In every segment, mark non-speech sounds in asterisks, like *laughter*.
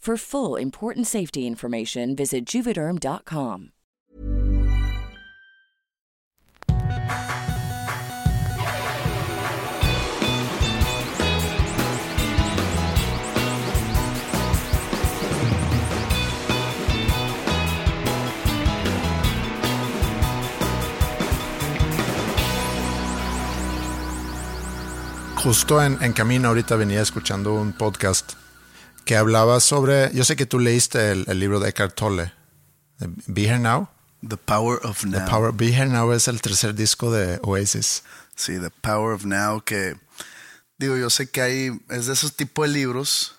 For full important safety information, visit juvederm.com. Justo en, en camino ahorita venía escuchando un podcast que hablaba sobre, yo sé que tú leíste el, el libro de Eckhart Tolle, de Be Here Now. The Power of Now. The Power, Be Here Now es el tercer disco de Oasis. Sí, The Power of Now, que digo, yo sé que hay, es de esos tipos de libros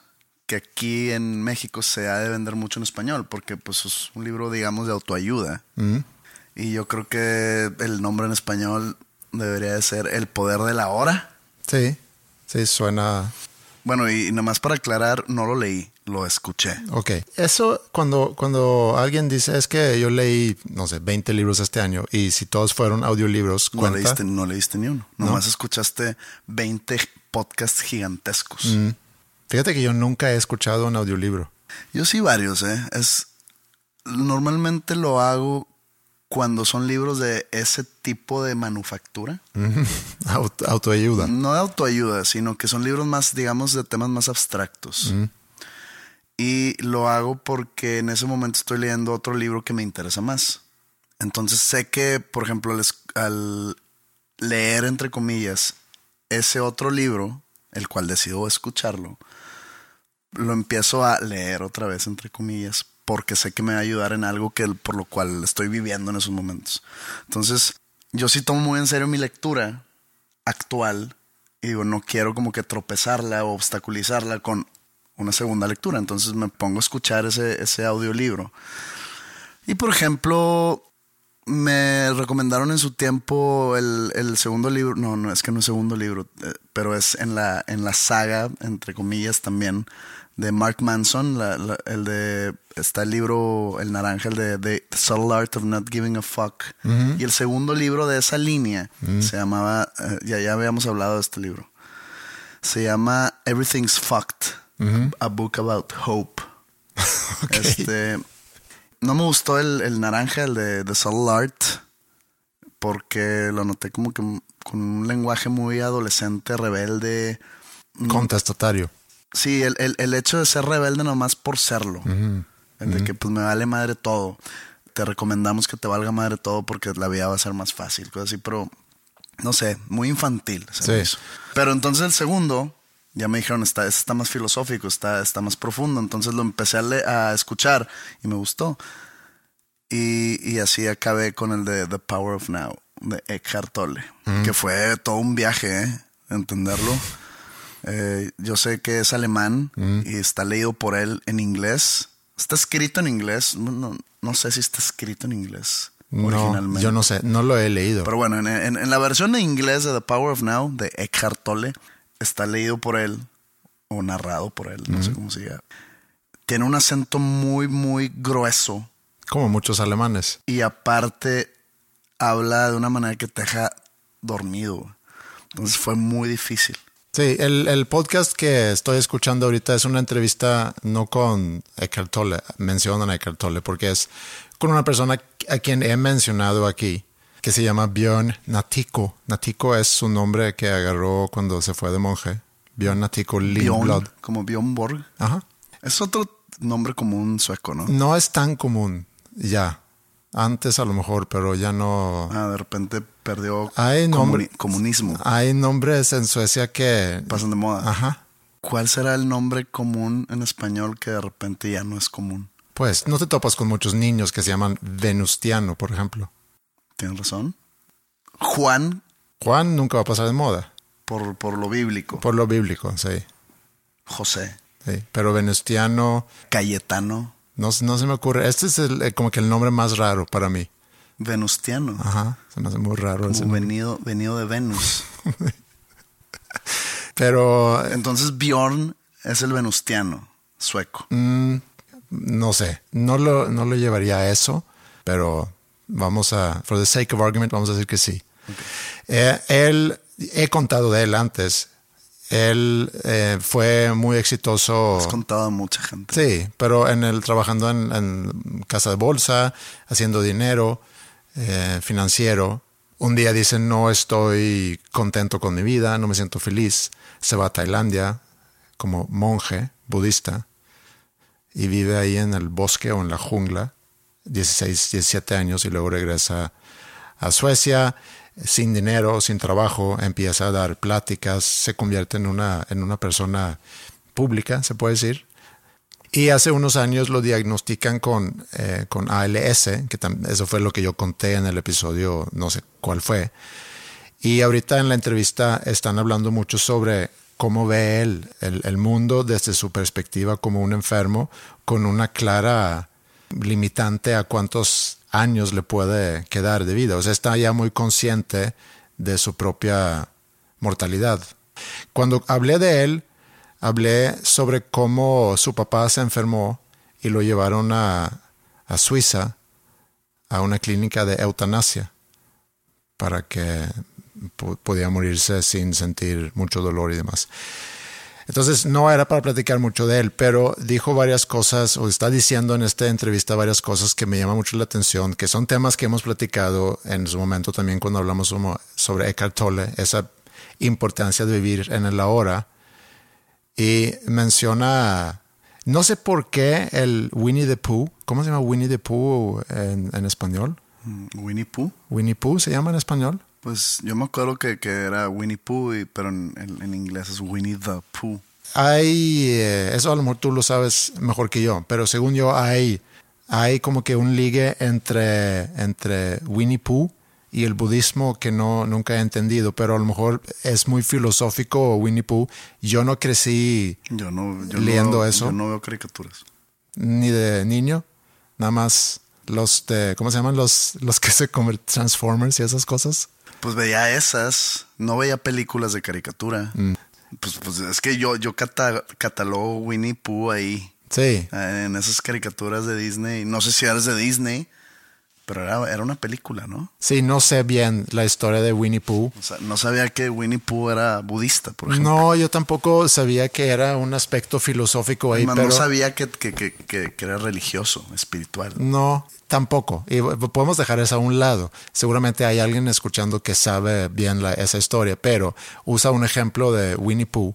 que aquí en México se ha de vender mucho en español, porque pues es un libro, digamos, de autoayuda. Mm. Y yo creo que el nombre en español debería de ser El Poder de la Hora. Sí, sí, suena... Bueno, y, nomás para aclarar, no lo leí, lo escuché. Ok. Eso cuando, cuando alguien dice es que yo leí, no sé, 20 libros este año y si todos fueron audiolibros, No leíste, no leíste ni uno. Nomás escuchaste 20 podcasts gigantescos. Mm. Fíjate que yo nunca he escuchado un audiolibro. Yo sí varios, ¿eh? Es, normalmente lo hago cuando son libros de ese tipo de manufactura. Aut- autoayuda. No de autoayuda, sino que son libros más, digamos, de temas más abstractos. Y lo hago porque en ese momento estoy leyendo otro libro que me interesa más. Entonces sé que, por ejemplo, al leer, entre comillas, ese otro libro, el cual decido escucharlo, lo empiezo a leer otra vez, entre comillas, porque sé que me va a ayudar en algo que por lo cual estoy viviendo en esos momentos. Entonces, yo sí tomo muy en serio mi lectura actual y digo, no quiero como que tropezarla o obstaculizarla con una segunda lectura. Entonces me pongo a escuchar ese, ese audiolibro. Y por ejemplo, me recomendaron en su tiempo el, el segundo libro, no, no es que no es segundo libro, eh, pero es en la, en la saga, entre comillas también, de Mark Manson, la- la- el de, está el libro, el naranja, el de, de The Subtle Art of Not Giving a Fuck. Y el segundo libro de esa línea se llamaba, eh, ya, ya habíamos hablado de este libro, se llama Everything's Fucked, a book about hope. *laughs* Este, no me gustó el, el naranja, el de The Subtle Art, porque lo noté como que con un lenguaje muy adolescente, rebelde. Contestatario. Sí, el, el, el hecho de ser rebelde nomás por serlo. El de que pues me vale madre todo. Te recomendamos que te valga madre todo porque la vida va a ser más fácil, cosas así, pero no sé, muy infantil. Sí. Pero entonces el segundo, ya me dijeron, está, está más filosófico, está, está más profundo. Entonces lo empecé a, le- a escuchar y me gustó. Y, y así acabé con el de The Power of Now, de Eckhart Tolle, que fue todo un viaje, ¿eh? Entenderlo. Eh, yo sé que es alemán y está leído por él en inglés. Está escrito en inglés. No, sé si está escrito en inglés No, originalmente. yo no sé, no lo he leído. Pero bueno, en, en- en la versión en inglés de The Power of Now, de Eckhart Tolle, está leído por él o narrado por él, no sé cómo se diga. Tiene un acento muy, muy grueso Como muchos alemanes. y aparte habla de una manera que te deja dormido. Entonces fue muy difícil. Sí, el, el podcast que estoy escuchando ahorita es una entrevista no con Eckhart Tolle, mencionan a Eckhart Tolle, porque es con una persona a quien he mencionado aquí, que se llama Björn Natiko. Natiko es su nombre que agarró cuando se fue de monje. Björn Natiko Lindblad. Bjorn, como Bjorn Borg. Ajá. Es otro nombre común sueco, ¿no? No es tan común ya. Antes a lo mejor, pero ya no. Ah, de repente perdió Hay nombre- comuni- comunismo. Hay nombres en Suecia que. Pasan de moda. Ajá. ¿Cuál será el nombre común en español que de repente ya no es común? Pues no te topas con muchos niños que se llaman Venustiano, por ejemplo. ¿Tienes razón? Juan, Juan nunca va a pasar de moda, por, por lo bíblico. por lo bíblico, sí. José. sí. Pero Venustiano, Cayetano. No, no se me ocurre. Este es el- eh, como que el nombre más raro para mí. Venustiano. Ajá, se me hace muy raro como venido, venido de Venus. *laughs* Pero eh, Entonces Bjorn es el venustiano sueco. Mm. no sé, no lo, no lo llevaría a eso, pero vamos a, for the sake of argument, vamos a decir que sí. Eh, él, he contado de él antes. Él eh, fue muy exitoso. Has contado a mucha gente. Sí, pero en el trabajando en, en casa de bolsa, haciendo dinero eh, financiero. Un día dice no estoy contento con mi vida, no me siento feliz. Se va a Tailandia como monje budista y vive ahí en el bosque o en la jungla, 16, 17 años y luego regresa a Suecia sin dinero, sin trabajo, empieza a dar pláticas, se convierte en una, en una persona pública, se puede decir. Y hace unos años lo diagnostican con, eh, con ALS, que eso fue lo que yo conté en el episodio, no sé cuál fue. Y ahorita en la entrevista están hablando mucho sobre cómo ve él el, el mundo desde su perspectiva como un enfermo, con una clara limitante a cuántos años le puede quedar de vida. O sea, está ya muy consciente de su propia mortalidad. Cuando hablé de él, hablé sobre cómo su papá se enfermó y lo llevaron a, a Suiza, a una clínica de eutanasia, para que podía morirse sin sentir mucho dolor y demás. Entonces no era para platicar mucho de él, pero dijo varias cosas o está diciendo en esta entrevista varias cosas que me llaman mucho la atención, que son temas que hemos platicado en su momento también cuando hablamos sobre Eckhart Tolle, esa importancia de vivir en el ahora. Y menciona, no sé por qué el Winnie the Pooh, ¿cómo se llama Winnie the Pooh en, en español? Mm, Winnie Pooh. Winnie Pooh se llama en español. Pues yo me acuerdo que, que era Winnie Pooh, y- pero en, en- en inglés es Winnie the Pooh. Hay, eh, eso a lo mejor tú lo sabes mejor que yo, pero según yo hay, hay como que un ligue entre, entre Winnie Pooh y el budismo que no, nunca he entendido, pero a lo mejor es muy filosófico Winnie Pooh. Yo no crecí Yo no, yo Leyendo no, eso. Yo no veo caricaturas. ni de niño, nada más los de, ¿cómo se llaman? Los, los que se convierten Transformers y esas cosas. Pues veía esas, no veía películas de caricatura. Mm. Pues, pues es que yo, yo cata- catalogo Winnie Pooh ahí, Sí, eh, en esas caricaturas de Disney. No sé si eres de Disney, pero era, era una película, ¿no? sí, no sé bien la historia de Winnie Pooh. O sea, no sabía que Winnie Pooh era budista, por ejemplo. No, yo tampoco sabía que era un aspecto filosófico ahí, Además, pero no sabía que, que- que- que- era religioso, espiritual. no, tampoco. Y podemos dejar eso a un lado. Seguramente hay alguien escuchando que sabe bien la- esa historia, pero usa un ejemplo de Winnie Pooh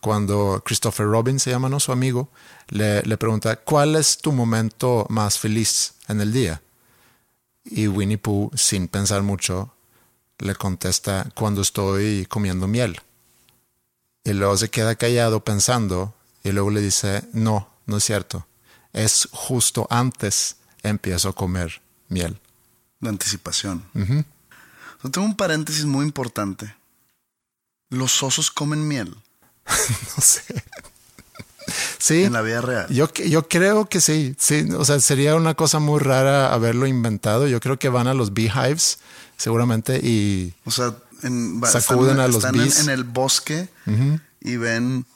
cuando Christopher Robin se llama, ¿no? Su amigo, le, le pregunta, ¿cuál es tu momento más feliz en el día? Y Winnie Pooh, sin pensar mucho, le contesta, cuando estoy comiendo miel. Y luego se queda callado pensando y luego le dice, no, no es cierto. Es justo antes empiezo a comer miel. La anticipación. Yo tengo un paréntesis muy importante. Los osos comen miel *laughs* No sé. Sí, en la vida real. yo, yo creo que sí, sí. O sea, sería una cosa muy rara haberlo inventado. Yo creo que van a los beehives, seguramente, y O sea, en, Sacuden están, a los están en, bees. en el bosque y ven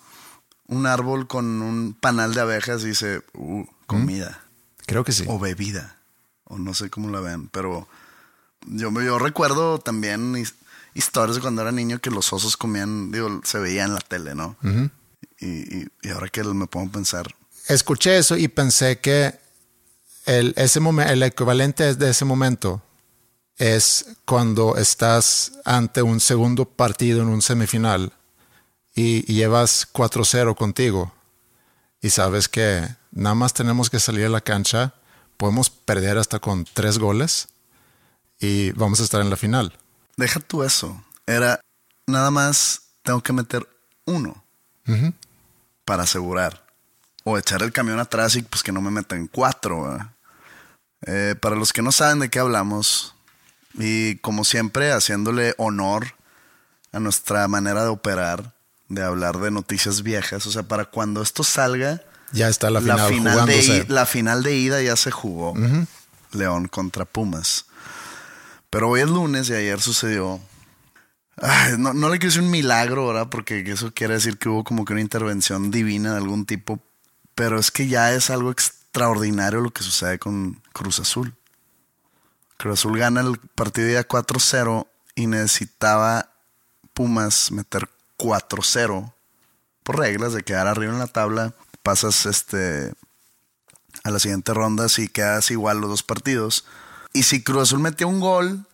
un árbol con un panal de abejas y dice, uh, comida Creo que sí. o bebida. O no sé cómo la vean, pero yo, yo recuerdo también his- historias de cuando era niño que los osos comían, digo, se veía en la tele, ¿no? Y, y- y ahora que me pongo a pensar, Escuché eso y pensé que el, ese momen- el equivalente de ese momento es cuando estás ante un segundo partido en un semifinal y, y llevas 4-0 contigo y sabes que nada más tenemos que salir a la cancha, podemos perder hasta con tres goles y vamos a estar en la final. deja tú eso. Era nada más tengo que meter uno para asegurar. O echar el camión atrás y pues que no me metan cuatro. Eh, para los que no saben de qué hablamos, y como siempre, haciéndole honor a nuestra manera de operar, de hablar de noticias viejas. O sea, para cuando esto salga, Ya está la final, la final, de, la final de ida ya se jugó. León contra Pumas. Pero hoy es lunes y ayer sucedió. No, no le quiero decir un milagro ahora, porque eso quiere decir que hubo como que una intervención divina de algún tipo. Pero es que ya es algo extraordinario lo que sucede con Cruz Azul. Cruz Azul gana el partido de ida 4-0 y necesitaba Pumas meter 4-0 por reglas de quedar arriba en la tabla. Pasas este a la siguiente ronda si quedas igual los dos partidos. Y si Cruz Azul metía un gol,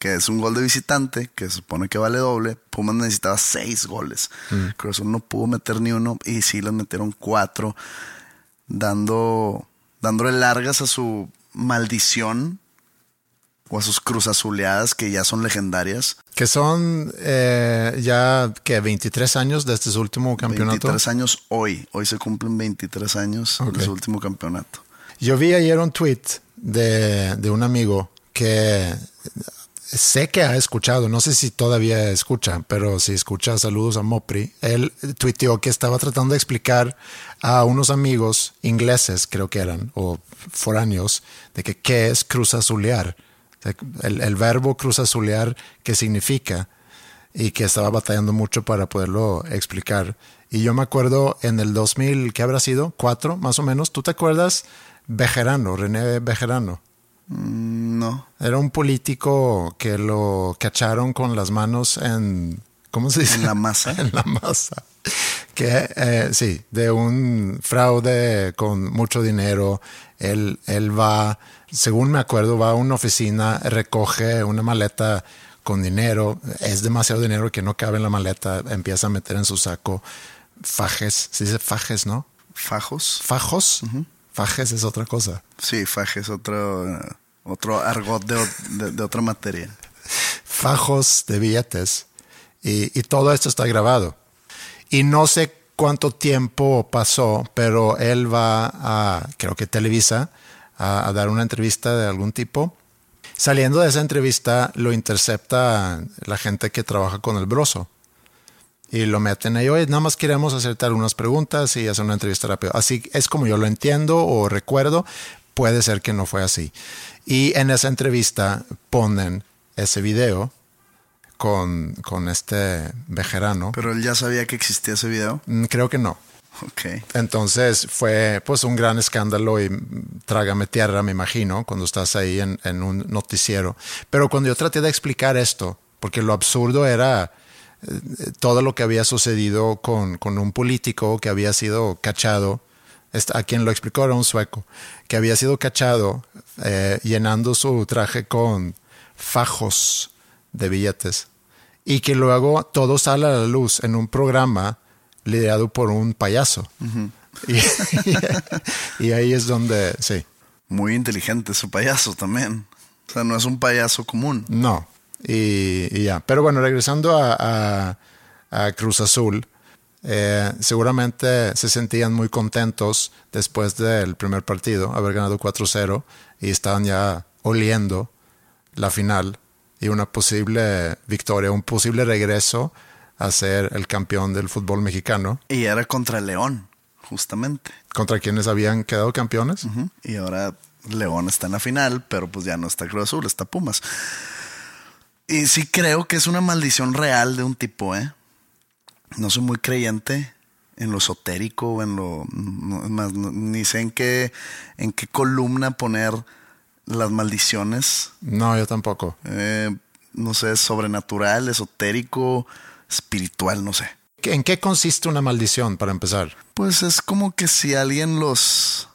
que es un gol de visitante, que se supone que vale doble, Pumas necesitaba seis goles. Cruz Azul no pudo meter ni uno y sí les metieron cuatro, dando, dándole largas a su maldición o a sus cruz azuleadas que ya son legendarias. Que son eh, ya que 23 años desde su último campeonato. 23 años hoy. Hoy se cumplen 23 años Ok. de su último campeonato. Yo vi ayer un tweet de, de un amigo que sé que ha escuchado, no sé si todavía escucha, pero si escucha, saludos a Mopri. Él tuiteó que estaba tratando de explicar a unos amigos ingleses, creo que eran, o foráneos, de que qué es cruz azulear. O sea, El, el verbo cruz azulear, qué significa, y que estaba batallando mucho para poderlo explicar. Y yo me acuerdo en el 2000, ¿qué habrá sido? Cuatro, más o menos. ¿Tú te acuerdas? Bejerano, René Bejerano. Mm, No. Era un político que lo cacharon con las manos en. ¿Cómo se dice? En la masa. *laughs* en la masa. Que eh, sí, de un fraude con mucho dinero. Él, él va, según me acuerdo, va a una oficina, recoge una maleta con dinero. Es demasiado dinero que no cabe en la maleta. Empieza a meter en su saco fajes. Se dice fajes, ¿no? Fajos. Fajos. Fajes es otra cosa. Sí, faje es otro, eh, otro argot de, de- de otra materia. fajos de billetes y, y todo esto está grabado. Y no sé cuánto tiempo pasó, pero él va a, creo que Televisa, a, a dar una entrevista de algún tipo. Saliendo de esa entrevista lo intercepta la gente que trabaja con el broso. Y lo meten ahí, oye, nada más queremos hacerte algunas preguntas y hacer una entrevista rápido. Así es como yo lo entiendo o recuerdo, puede ser que no fue así. Y en esa entrevista ponen ese video con, con este vejerano. Pero él ya sabía que existía ese video. Mm, Creo que no. Ok. Entonces fue pues un gran escándalo y mm, trágame tierra, me imagino, cuando estás ahí en, en un noticiero. Pero cuando yo traté de explicar esto, porque lo absurdo era eh, todo lo que había sucedido con, con un político que había sido cachado, a quien lo explicó era un sueco, que había sido cachado eh, llenando su traje con fajos de billetes y que luego todo sale a la luz en un programa liderado por un payaso. *laughs* y, y ahí es donde, sí, Muy inteligente su payaso también. O sea, no es un payaso común. no. Y, y ya. Pero bueno, regresando a, a- a Cruz Azul, eh, seguramente se sentían muy contentos después del primer partido, haber ganado 4-0 y estaban ya oliendo la final y una posible victoria, un posible regreso a ser el campeón del fútbol mexicano, Y era contra León, justamente. contra quienes habían quedado campeones. Y ahora León está en la final, pero pues ya no está Cruz Azul, está Pumas. Y sí creo que es una maldición real de un tipo, ¿eh? No soy muy creyente en lo esotérico en lo... más, ni sé en qué, en qué columna poner las maldiciones. No, yo tampoco. Eh, no sé, sobrenatural, esotérico, espiritual, no sé. ¿En qué consiste una maldición, para empezar? Pues es como que si alguien los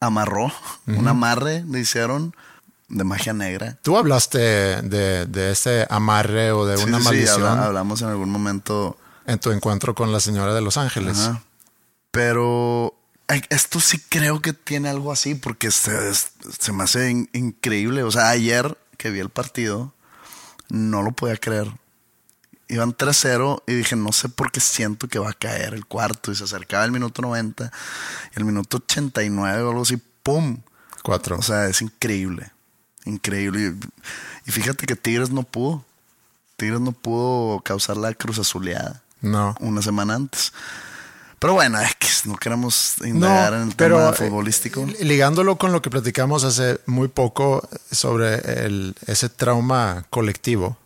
amarró, un amarre le hicieron de magia negra. Tú hablaste de, de ese amarre o de una maldición. Sí, hablamos en algún momento. En tu encuentro con la señora de Los Ángeles. Pero esto sí creo que tiene algo así porque se, se me hace increíble. O sea, ayer que vi el partido, no lo podía creer. Iban 3-0 y dije, no sé por qué siento que va a caer el cuarto. Y se acercaba el minuto 90 y el minuto 89 o algo así, ¡pum! Cuatro. O sea, es increíble. Increíble. Y, fíjate que Tigres no pudo. Tigres no pudo causar la cruz azuleada. No. Una semana antes. Pero bueno, es no queremos indagar en el tema eh, futbolístico. Ligándolo con lo que platicamos hace muy poco sobre el, ese trauma colectivo,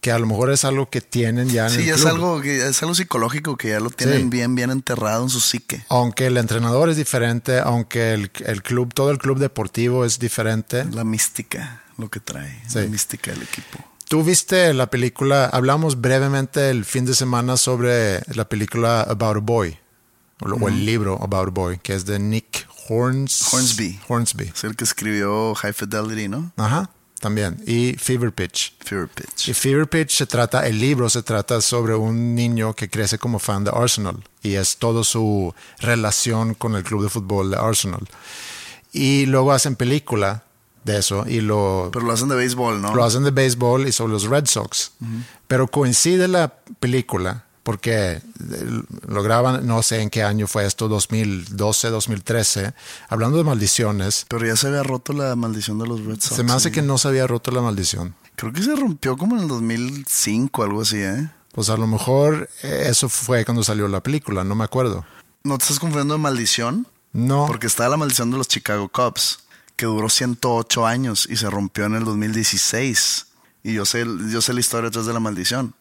que a lo mejor es algo que tienen ya en sí, el es algo que es algo psicológico que ya lo tienen bien, bien enterrado en su psique. Aunque el entrenador es diferente, aunque el, el, club, todo el club deportivo es diferente. La mística, lo que trae, la mística del equipo. Tú viste la película, hablamos brevemente el fin de semana sobre la película About a Boy, o, el libro About a Boy, que es de Nick Hornsby. Hornsby. Es el que escribió High Fidelity, ¿no? Ajá también. Y Fever Pitch. Fever Pitch. Y Fever Pitch se trata, el libro se trata sobre un niño que crece como fan de Arsenal. Y es toda su relación con el club de fútbol de Arsenal. Y luego hacen película de eso y lo... Pero lo hacen de béisbol, ¿no? Lo hacen de béisbol y sobre los Red Sox. Pero coincide la película porque eh, lo graban, no sé en qué año fue esto, 2012, 2013, hablando de maldiciones. Pero ya se había roto la maldición de los Red Sox. Se me hace que no se había roto la maldición. Creo que se rompió como en el 2005, algo así, ¿eh? Pues a lo mejor eh, eso fue cuando salió la película, no me acuerdo. ¿No te estás confundiendo de maldición? No. Porque está la maldición de los Chicago Cubs, que duró 108 años y se rompió en el 2016. Y yo sé, yo sé la historia detrás de la maldición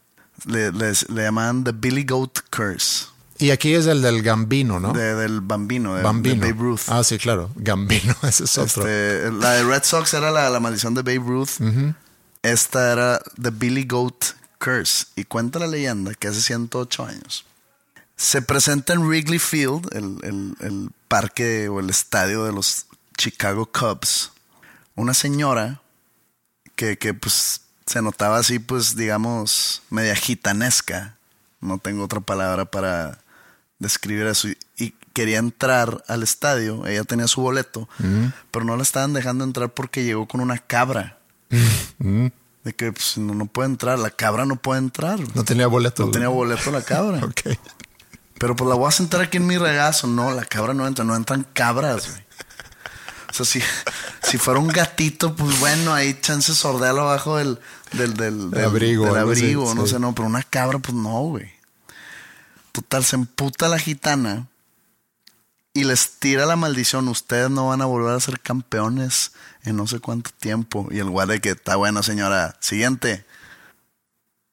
le, le llaman The Billy Goat Curse. Y aquí es el del Gambino, ¿no? del Bambino, de, Bambino. Babe Ruth. Ah, sí, claro. Gambino, *laughs* ese es otro. Este, la de Red Sox era la, maldición de Babe Ruth. Esta era The Billy Goat Curse. Y cuenta la leyenda que hace 108 años se presenta en Wrigley Field, el, el parque o el estadio de los Chicago Cubs, una señora que, que pues se notaba así, pues, digamos, media gitanesca. No tengo otra palabra para describir eso. Y, quería entrar al estadio. Ella tenía su boleto, pero no la estaban dejando entrar porque llegó con una cabra. De que pues, no, no, puede entrar, la cabra no puede entrar. No tenía boleto. No tenía boleto la cabra. *laughs* Pero pues la voy a sentar aquí en mi regazo. No, la cabra no entra, no entran cabras. O sea, si, si fuera un gatito, pues bueno, ahí chance sordealo abajo del, del, del, abrigo. Del abrigo, no sé, no, pero una cabra, pues no, güey. Total, se emputa la gitana y les tira la maldición. Ustedes no van a volver a ser campeones en no sé cuánto tiempo. Y el guardia que está bueno, señora. Siguiente.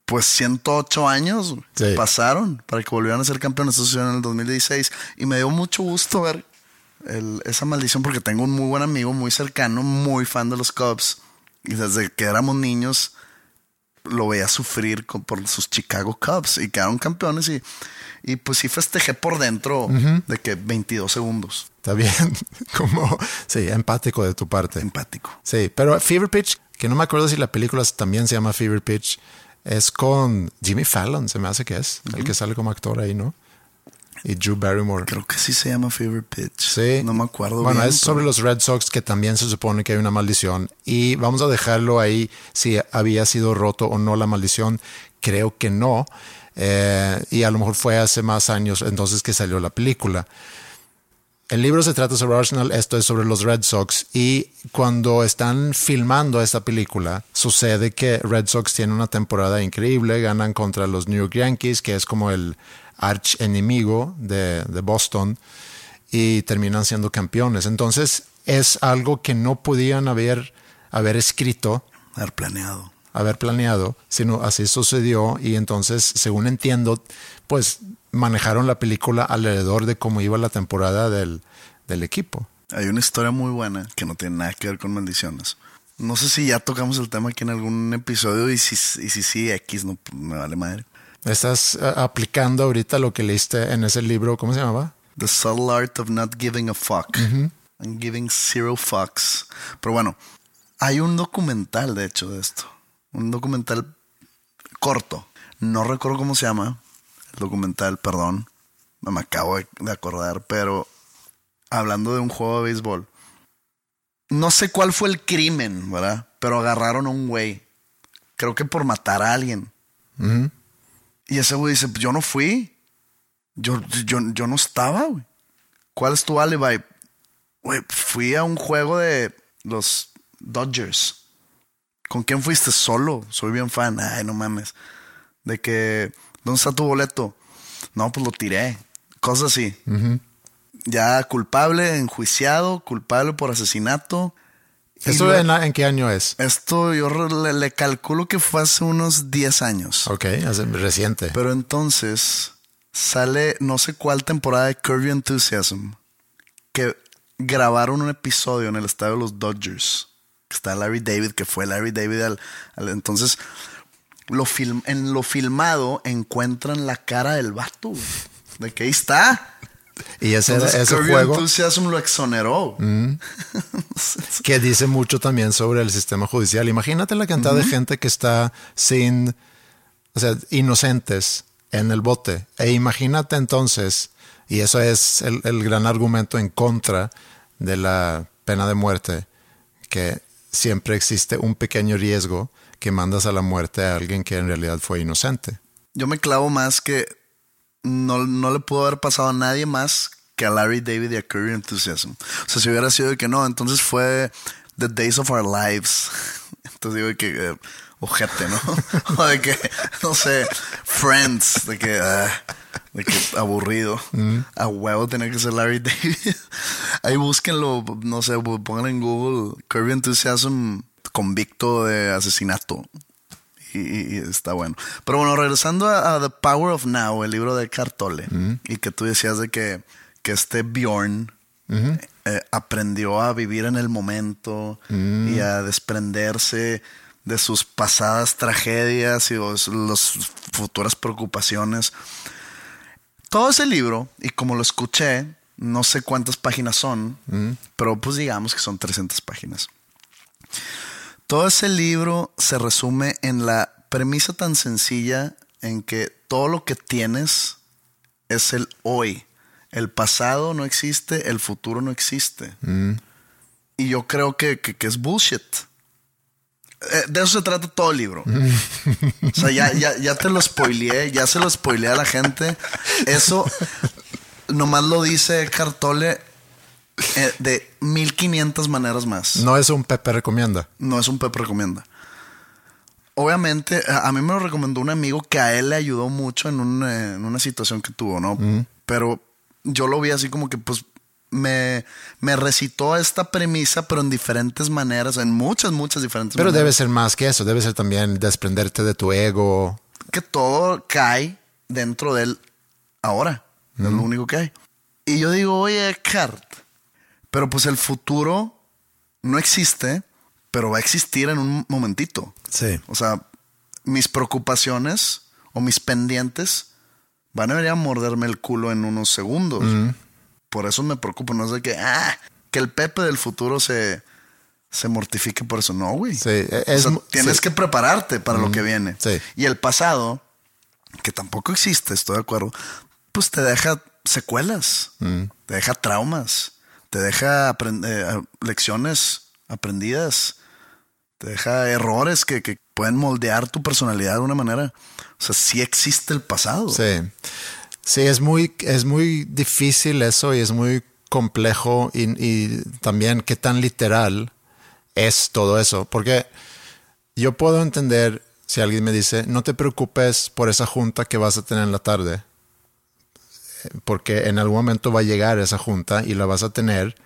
Pues 108 años pasaron para que volvieran a ser campeones. Eso sucedió en el 2016. Y me dio mucho gusto ver esa maldición porque tengo un muy buen amigo, muy cercano, muy fan de los Cubs. Y desde que éramos niños lo veía sufrir por sus Chicago Cubs y quedaron campeones y, y pues sí festejé por dentro de que 22 segundos. Está bien, *laughs* como, sí, empático de tu parte. Empático. Sí, pero Fever Pitch, que no me acuerdo si la película también se llama Fever Pitch, es con Jimmy Fallon, se me hace que es, el que sale como actor ahí, ¿no? Y Drew Barrymore. Creo que sí se llama Fever Pitch. Sí. No me acuerdo. Bueno, es sobre los Red Sox que también se supone que hay una maldición y vamos a dejarlo ahí si había sido roto o no la maldición. Creo que no. Eh, y a lo mejor fue hace más años entonces que salió la película. El libro se trata sobre Arsenal, esto es sobre los Red Sox y cuando están filmando esta película sucede que Red Sox tiene una temporada increíble, ganan contra los New York Yankees, que es como el arch enemigo de, Boston y terminan siendo campeones. Entonces es algo que no podían haber, haber escrito. Haber planeado. haber planeado, sino así sucedió y entonces, según entiendo, pues manejaron la película alrededor de cómo iba la temporada del, del equipo. Hay una historia muy buena que no tiene nada que ver con maldiciones. No sé si ya tocamos el tema aquí en algún episodio y si y si sí, X no me vale madre. Estás uh, aplicando ahorita lo que leíste en ese libro, ¿cómo se llamaba? The Subtle Art of Not Giving a Fuck. And Giving Zero Fucks. Pero bueno, hay un documental, de hecho, de esto. Un documental corto. No recuerdo cómo se llama. El documental, perdón. No me acabo de acordar, pero hablando de un juego de béisbol. No sé cuál fue el crimen, ¿verdad? Pero agarraron a un güey. Creo que por matar a alguien. Y ese güey dice, yo no fui. Yo, yo, yo no estaba, güey. ¿Cuál es tu alibi? Güey, fui a un juego de los Dodgers. ¿Con quién fuiste? Solo. Soy bien fan. Ay, no mames. De que, ¿dónde está tu boleto? No, pues lo tiré. Cosas así. Ya culpable, enjuiciado, culpable por asesinato. ¿Eso en, qué año es? Esto yo le, calculo que fue hace unos 10 años. Ok, hace reciente. Pero entonces sale no sé cuál temporada de Curvy Enthusiasm que grabaron un episodio en el estadio de los Dodgers. Está Larry David, que fue Larry David al, entonces lo film, en lo filmado encuentran la cara del vato. De que ahí está. Y ese, ese juego. Enthusiasm lo exoneró. Mm. *laughs* que dice mucho también sobre el sistema judicial. Imagínate la cantidad de gente que está sin, o sea, inocentes en el bote. E imagínate entonces, y eso es el, el gran argumento en contra de la pena de muerte, que siempre existe un pequeño riesgo que mandas a la muerte a alguien que en realidad fue inocente. Yo me clavo más que no, no le pudo haber pasado a nadie más que a Larry David y a Curry Enthusiasm. O sea, si hubiera sido de que no, entonces fue The Days of Our Lives. *laughs* Entonces digo que eh, ojete, ¿no? *laughs* o de que, no sé, Friends, de que, ah, de que aburrido. Mm. A huevo tenía que ser Larry *laughs* David. Ahí búsquenlo, no sé, pongan en Google Curry Enthusiasm convicto de asesinato y, está bueno. Pero bueno, regresando a, The Power of Now, el libro de Cartole, y que tú decías de que, que este Bjorn eh, aprendió a vivir en el momento y a desprenderse de sus pasadas tragedias y las futuras preocupaciones. Todo ese libro, y como lo escuché, no sé cuántas páginas son, pero pues digamos que son 300 páginas. Todo ese libro se resume en la premisa tan sencilla en que todo lo que tienes es el hoy. El pasado no existe, el futuro no existe. Mm. Y yo creo que, es bullshit. Eh, de eso se trata todo el libro. o sea, ya, ya, te lo spoileé, ya se lo spoileé a la gente. Eso nomás lo dice Cartole eh, de 1500 maneras más. No es un Pepe recomienda. No es un Pepe recomienda. Obviamente, a mí me lo recomendó un amigo que a él le ayudó mucho en, una situación que tuvo, ¿no? Pero yo lo vi así como que, pues, me, me, recitó esta premisa, pero en diferentes maneras, en muchas, muchas diferentes pero maneras. Pero debe ser más que eso, debe ser también desprenderte de tu ego. Que todo cae dentro de él ahora, es lo único que hay. Y yo digo, oye, Cart, pero pues el futuro no existe, pero va a existir en un momentito. Sí. O sea, mis preocupaciones o mis pendientes van a venir a morderme el culo en unos segundos. Por eso me preocupo. No es de que, ah, que el Pepe del futuro se, se mortifique por eso. No, güey. Sí, tienes que prepararte para lo que viene. Sí. Y el pasado, que tampoco existe, estoy de acuerdo, pues te deja secuelas, te deja traumas te deja eh, lecciones aprendidas, te deja errores que, pueden moldear tu personalidad de una manera. O sea, sí existe el pasado. Sí. Sí, es muy, es muy difícil eso y es muy complejo y, y, también qué tan literal es todo eso. Porque yo puedo entender si alguien me dice, no te preocupes por esa junta que vas a tener en la tarde porque en algún momento va a llegar esa junta y la vas a tener,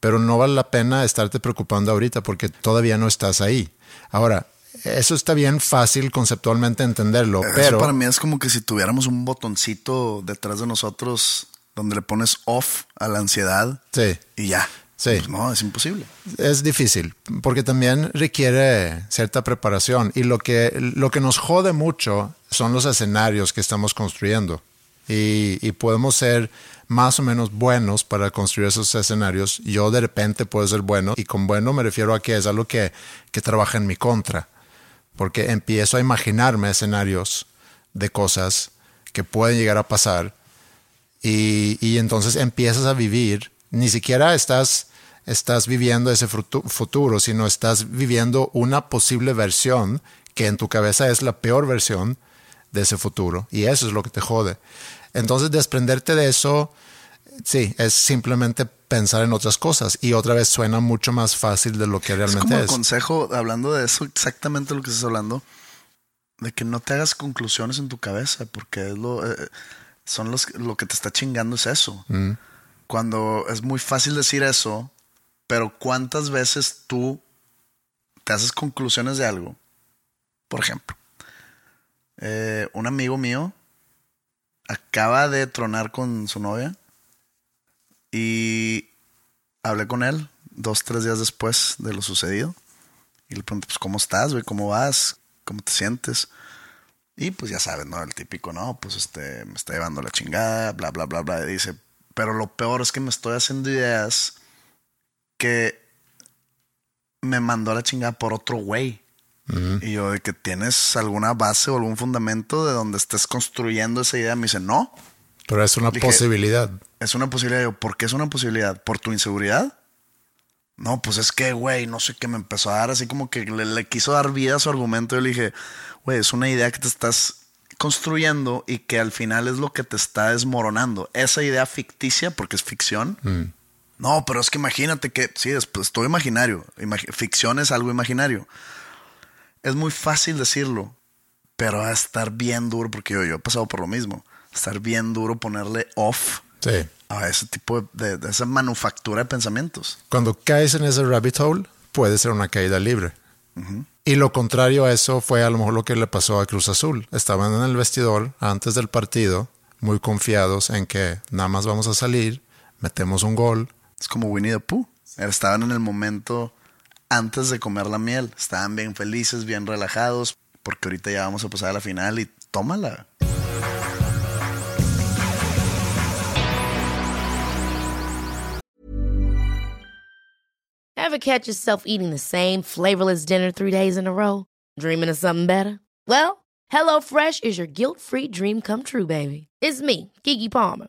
pero no vale la pena estarte preocupando ahorita porque todavía no estás ahí. Ahora, eso está bien fácil conceptualmente entenderlo, Eso pero para mí es como que si tuviéramos un botoncito detrás de nosotros donde le pones off a la ansiedad sí, y ya. Sí. Pues no, es imposible. es difícil porque también requiere cierta preparación y lo que, lo que nos jode mucho son los escenarios que estamos construyendo y, podemos ser más o menos buenos para construir esos escenarios. Yo de repente puedo ser bueno y con bueno me refiero a que es algo que, que trabaja en mi contra porque empiezo a imaginarme escenarios de cosas que pueden llegar a pasar y, y entonces empiezas a vivir, ni siquiera estás, estás viviendo ese futuro, sino estás viviendo una posible versión que en tu cabeza es la peor versión de ese futuro y eso es lo que te jode. Entonces desprenderte de eso, sí, es simplemente pensar en otras cosas y otra vez suena mucho más fácil de lo que Es realmente como es. el consejo, hablando de eso, exactamente lo que estás hablando, de que no te hagas conclusiones en tu cabeza, porque es lo, eh, son los, lo que te está chingando es eso. Mm. Cuando es muy fácil decir eso, pero ¿cuántas veces tú te haces conclusiones de algo? Por ejemplo, eh, un amigo mío acaba de tronar con su novia y hablé con él dos, tres días después de lo sucedido. Y le pregunté, pues, ¿cómo estás, güey? ¿Cómo vas? ¿Cómo te sientes? Y pues ya sabes, ¿no? El típico, no, pues este, me está llevando la chingada, bla, bla, bla, bla. Y dice, pero lo peor es que me estoy haciendo ideas que me mandó a la chingada por otro güey. Y yo, de que tienes alguna base o algún fundamento de donde estés construyendo esa idea, me dice, no, Pero es una Dije- posibilidad. es una posibilidad. Yo, ¿por qué es una posibilidad? ¿Por tu inseguridad? No, pues es que, güey, no sé qué me empezó a dar así como que le, le quiso dar vida a su argumento. Yo le dije, güey, es una idea que te estás construyendo y que al final es lo que te está desmoronando. Esa idea ficticia, porque es ficción. No, pero es que imagínate que, sí, es, pues, todo imaginario. Imag- ficción es algo imaginario. Es muy fácil decirlo, pero va a estar bien duro, porque yo, yo he pasado por lo mismo. Estar bien duro ponerle off Sí. a ese tipo de, de- de esa manufactura de pensamientos. Cuando caes en ese rabbit hole, puede ser una caída libre. Y lo contrario a eso fue a lo mejor lo que le pasó a Cruz Azul. Estaban en el vestidor antes del partido, muy confiados en que nada más vamos a salir, metemos un gol. Es como Winnie the Pooh. Estaban en el momento antes de comer la miel. Estaban bien felices, bien relajados, porque ahorita ya vamos a pasar a la final y tómala. Ever catch yourself eating the same flavorless dinner three days in a row? Dreaming of something better? Well, HelloFresh is your guilt free dream come true, baby. It's me, Kiki Palmer.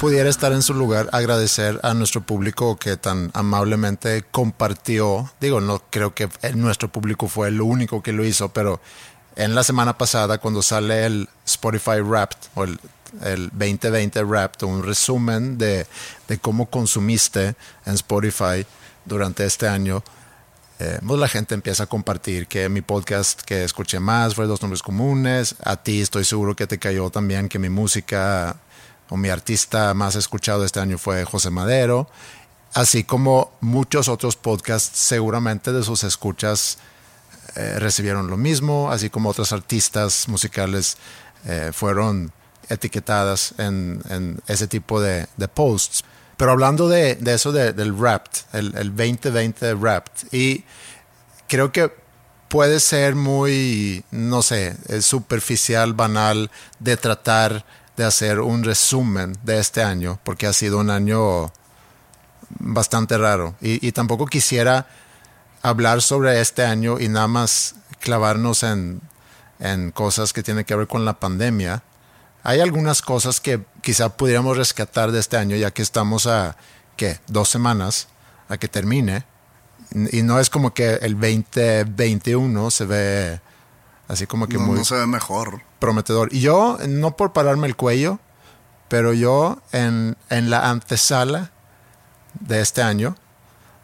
Pudiera estar en su lugar agradecer a nuestro público que tan amablemente compartió. Digo, no creo que nuestro público fue el único que lo hizo, pero en la semana pasada cuando sale el Spotify Wrapped o el, el 2020 Wrapped, un resumen de, de cómo consumiste en Spotify durante este año, eh, pues la gente empieza a compartir que mi podcast que escuché más fue Dos Nombres Comunes. A ti estoy seguro que te cayó también que mi música o mi artista más escuchado este año fue José Madero. Así como muchos otros podcasts seguramente de sus escuchas eh, recibieron lo mismo, así como otras artistas musicales eh, fueron etiquetadas en, en ese tipo de, de posts. Pero hablando de, de eso de, del Wrapped, el, el 2020 Wrapped, y creo que puede ser muy, no sé, es superficial, banal de tratar de hacer un resumen de este año, porque ha sido un año bastante raro. Y, y tampoco quisiera hablar sobre este año y nada más clavarnos en, en cosas que tienen que ver con la pandemia. Hay algunas cosas que quizá pudiéramos rescatar de este año, ya que estamos a, ¿qué? Dos semanas a que termine. Y no es como que el 2021 se ve así como que No, muy no se ve mejor. prometedor. Y yo, no por pararme el cuello, pero yo en, en la antesala de este año,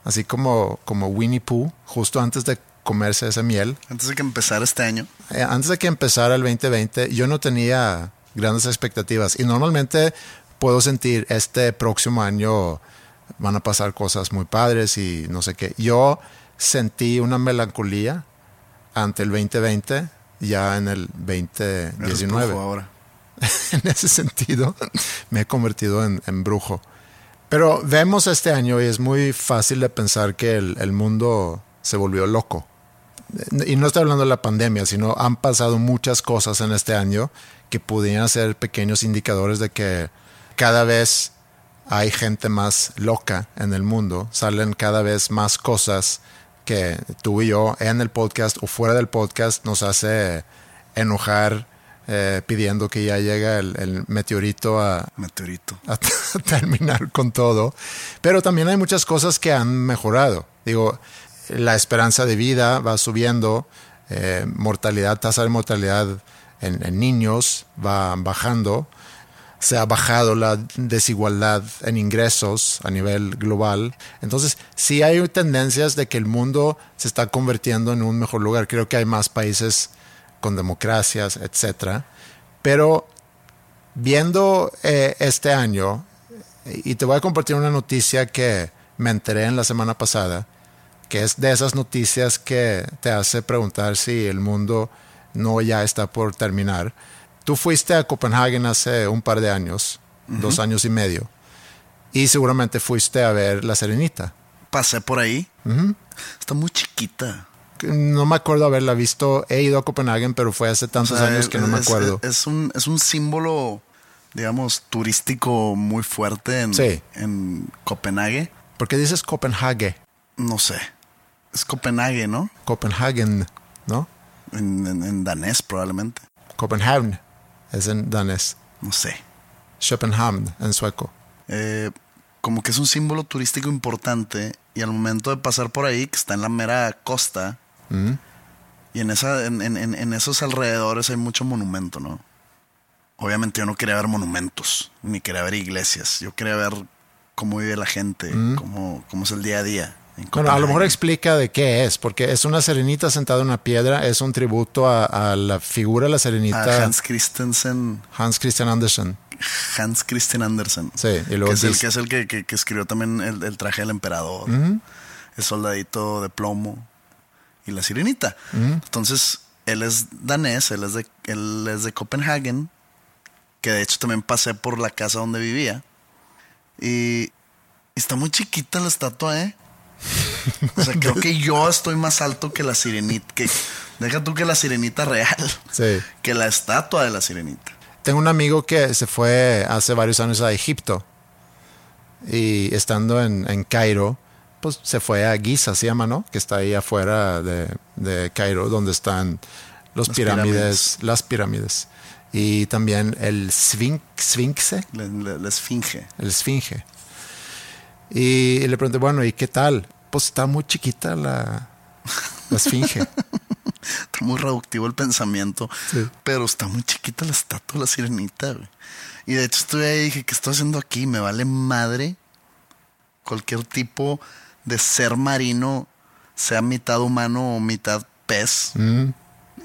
así como, como Winnie Pooh, justo antes de comerse esa miel, Antes de que empezara este año. eh, antes de que empezara el 2020, yo no tenía grandes expectativas. Y normalmente puedo sentir este próximo año van a pasar cosas muy padres y no sé qué. Yo sentí una melancolía ante el 2020 ya en el Eres 2019 brujo ahora. *laughs* en ese sentido me he convertido en, en brujo. Pero vemos este año y es muy fácil de pensar que el, el mundo se volvió loco. Y no estoy hablando de la pandemia, sino han pasado muchas cosas en este año que pudieran ser pequeños indicadores de que cada vez hay gente más loca en el mundo, salen cada vez más cosas que tú y yo en el podcast o fuera del podcast nos hace enojar eh, pidiendo que ya llegue el, el meteorito a, Meteorito. a *laughs* terminar con todo. Pero también hay muchas cosas que han mejorado. Digo, la esperanza de vida va subiendo, eh, mortalidad, tasa de mortalidad en, en niños va bajando. Se ha bajado la desigualdad en ingresos a nivel global. Entonces, sí hay tendencias de que el mundo se está convirtiendo en un mejor lugar. Creo que hay más países con democracias, etcétera. Pero viendo eh, este año, y te voy a compartir una noticia que me enteré en la semana pasada, que es de esas noticias que te hace preguntar si el mundo no ya está por terminar. Tú fuiste a Copenhague hace un par de años, dos años y medio, y seguramente fuiste a ver La Serenita. Pasé por ahí. Está muy chiquita. No me acuerdo haberla visto, he ido a Copenhague, pero fue hace tantos O sea, años que no me es- acuerdo. Es, un, es un símbolo, digamos, turístico muy fuerte en, Sí. en Copenhague. ¿Por qué dices Copenhague? No sé. Es Copenhague, ¿no? Copenhagen, ¿no? En, en- en danés, probablemente. Copenhagen es en danés. No sé. Köpenhamn en sueco. Eh, como que es un símbolo turístico importante y al momento de pasar por ahí, que está en la mera costa, y en, esa, en, en- en- esos alrededores hay mucho monumento, ¿no? Obviamente yo no quería ver monumentos, ni quería ver iglesias, yo quería ver cómo vive la gente, cómo, cómo es el día a día. En Bueno, a lo mejor Copenhague. explica de qué es, porque es una serenita sentada en una piedra, es un tributo a, a la figura de la A serenita Hans Christensen, Hans Christian Andersen. Hans Christian Andersen. Sí, y luego que es el que es el que, que- que escribió también el, el traje del emperador, el soldadito de plomo y la sirenita. Entonces, él es danés, él es de, él es de Copenhagen, que de hecho también pasé por la casa donde vivía. Y está muy chiquita la estatua, ¿eh? O sea, creo que yo estoy más alto que la sirenita. Que, deja tú que la sirenita real. Sí. Que la estatua de la sirenita. Tengo un amigo que se fue hace varios años a Egipto y estando en, en Cairo, pues se fue a Giza, se llama, ¿no? Que está ahí afuera de, de Cairo, donde están los Las pirámides, pirámides. las pirámides. Y también el La, la- la esfinge. el Esfinge. Y, le pregunté, bueno, ¿y qué tal? Pues está muy chiquita la, la Esfinge. *laughs* Está muy reductivo el pensamiento. Sí. Pero está muy chiquita la estatua de la sirenita, güey. Y de hecho estuve ahí y dije, ¿qué estoy haciendo aquí? Me vale madre cualquier tipo de ser marino, sea mitad humano o mitad pez. Mm.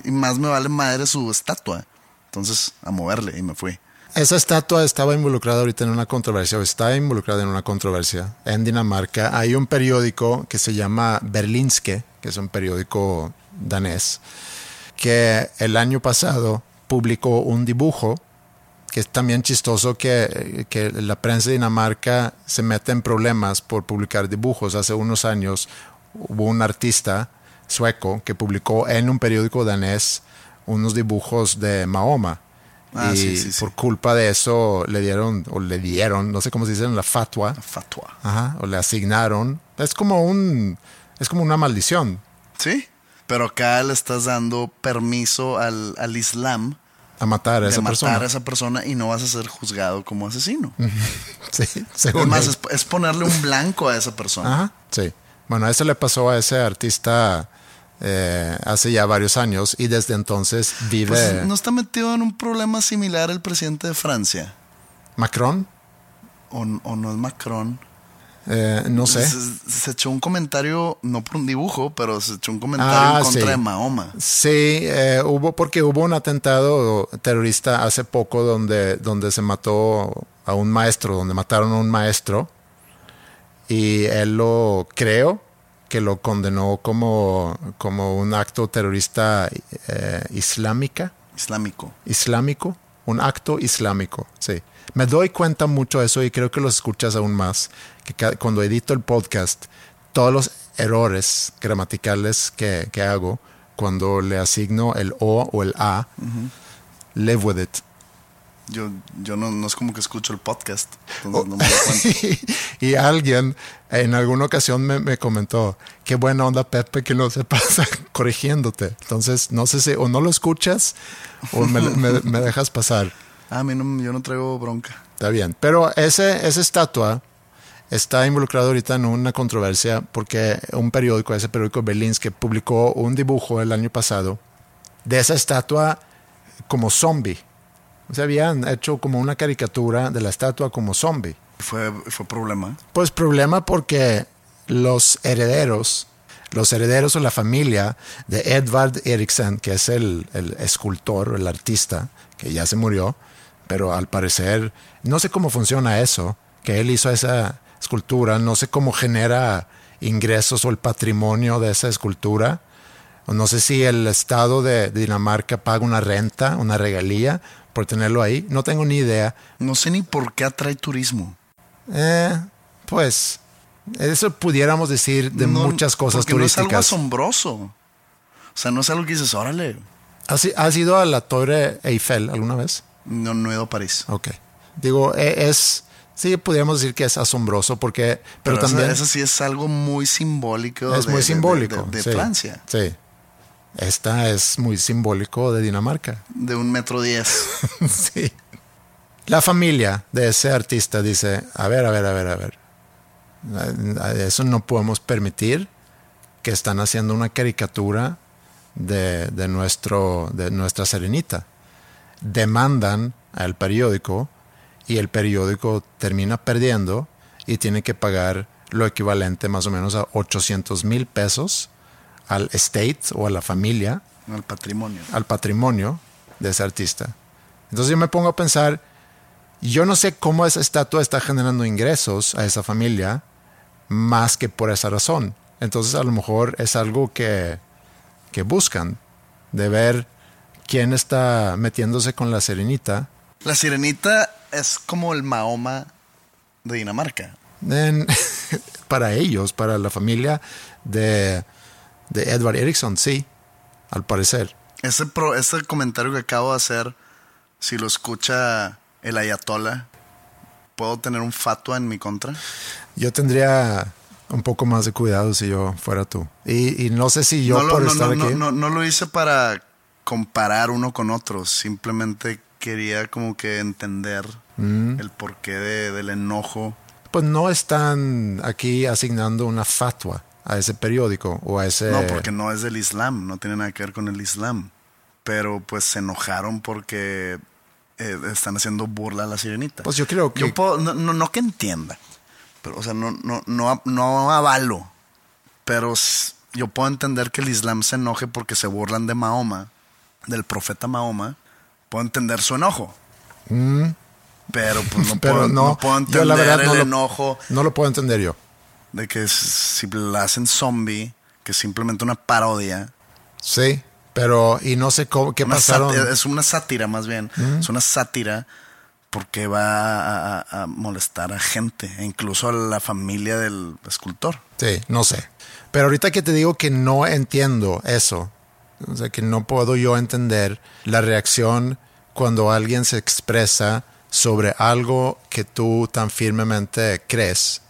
Y más me vale madre su estatua. Entonces, a moverle y me fui. Esa estatua estaba involucrada ahorita en una controversia, o está involucrada en una controversia. En Dinamarca hay un periódico que se llama Berlinske, que es un periódico danés, que el año pasado publicó un dibujo que es también chistoso que, que la prensa de Dinamarca se mete en problemas por publicar dibujos. Hace unos años hubo un artista sueco que publicó en un periódico danés unos dibujos de Mahoma Ah, y sí, sí, sí. por culpa de eso le dieron, o le dieron, no sé cómo se dice la fatwa, Fatua. ajá, o le asignaron. Es como un, es como una maldición. Sí. Pero acá le estás dando permiso al, al Islam A matar a esa matar persona. a esa persona y no vas a ser juzgado como asesino. *laughs* Sí, según más, él. es, es ponerle un blanco a esa persona. Ajá, sí. Bueno, eso le pasó a ese artista eh, hace ya varios años y desde entonces vive Pues no está metido en un problema similar el presidente de Francia. Macron. O, o no es Macron. eh, no sé. Se, se echó un comentario, no por un dibujo, pero se echó un comentario Ah, en contra sí. de Mahoma. Sí, eh, hubo porque hubo un atentado terrorista hace poco donde, donde se mató a un maestro, donde mataron a un maestro y él lo creo que lo condenó como, como un acto terrorista eh, islámica, Islámico. islámico, un acto islámico, sí. Me doy cuenta mucho de eso y creo que lo escuchas aún más, que cuando edito el podcast, todos los errores gramaticales que, que hago, cuando le asigno el O o el A, live with it. Yo, yo no, no es como que escucho el podcast. Entonces no me doy cuenta. *laughs* y alguien en alguna ocasión me, me comentó, qué buena onda Pepe que no se pasa *laughs* corrigiéndote. Entonces, no sé si o no lo escuchas o me, *laughs* me- me dejas pasar. Ah, a mí no, yo no traigo bronca. Está bien. Pero ese, esa estatua está involucrado ahorita en una controversia porque un periódico, ese periódico Berlín, que publicó un dibujo el año pasado de esa estatua como zombie. O sea, habían hecho como una caricatura de la estatua como zombie. Fue, fue problema. Pues problema porque los herederos, los herederos o la familia de Edvard Eriksen, que es el, el escultor, el artista, que ya se murió, pero al parecer no sé cómo funciona eso, que él hizo esa escultura, no sé cómo genera ingresos o el patrimonio de esa escultura. O no sé si el Estado de Dinamarca paga una renta, una regalía por tenerlo ahí. No tengo ni idea. No sé ni por qué atrae turismo. Eh, pues eso pudiéramos decir de No, muchas cosas porque No es algo turísticas. asombroso. O sea, no es algo que dices, órale, ¿Has, has ido a la Torre Eiffel alguna vez? no, no he ido a París. Ok. Digo, e- es, sí, podríamos decir que es asombroso porque, pero, también Eso, sí es algo muy simbólico. es de- muy de- simbólico. De, de sí, Francia. Sí. Esta es muy simbólico de Dinamarca. De un metro diez. *laughs* sí. La familia de ese artista dice, a ver, a ver, a ver, a ver. Eso no podemos permitir que están haciendo una caricatura de, de nuestro, de nuestra serenita. Demandan al periódico y el periódico termina perdiendo y tiene que pagar lo equivalente más o menos a 800 mil pesos al estate o a la familia al patrimonio. al patrimonio de ese artista. Entonces yo me pongo a pensar, yo no sé cómo esa estatua está generando ingresos a esa familia más que por esa razón. Entonces a lo mejor es algo que, que buscan, de ver quién está metiéndose con la serenita. La sirenita es como el Mahoma de Dinamarca. En- *laughs* para ellos, para la familia de, de Edward Erickson, sí, al parecer. Ese, pro- ese comentario que acabo de hacer, si lo escucha el ayatola, ¿puedo tener un fatua en mi contra? Yo tendría un poco más de cuidado si yo fuera tú. Y, y no sé si yo no, lo- por no, estar no, aquí. no, no lo hice para comparar uno con otro, simplemente quería como que entender Mm. el porqué de- del enojo. Pues no están aquí asignando una fatua a ese periódico o a ese. No, porque no es del Islam, no tiene nada que ver con el Islam. Pero pues se enojaron porque eh, están haciendo burla a la sirenita. Pues yo creo que- Yo puedo- no, no, no que entienda, pero o sea, no, no, no, no avalo, pero yo puedo entender que el Islam se enoje porque se burlan de Mahoma, del profeta Mahoma. Puedo entender su enojo. Pero pues no, Mm. *laughs* Pero puedo, no, no puedo yo entender la verdad el lo- enojo No lo puedo entender yo. De que si la hacen zombie, que es simplemente una parodia. Sí, pero. Y no sé cómo, qué Una pasaron. sátira- es una sátira más bien. Es una sátira porque va a, a- a molestar a gente, e incluso a la familia del escultor. Sí, no sé. Pero ahorita que te digo que no entiendo eso, o sea, que no puedo yo entender la reacción cuando alguien se expresa sobre algo que tú tan firmemente crees,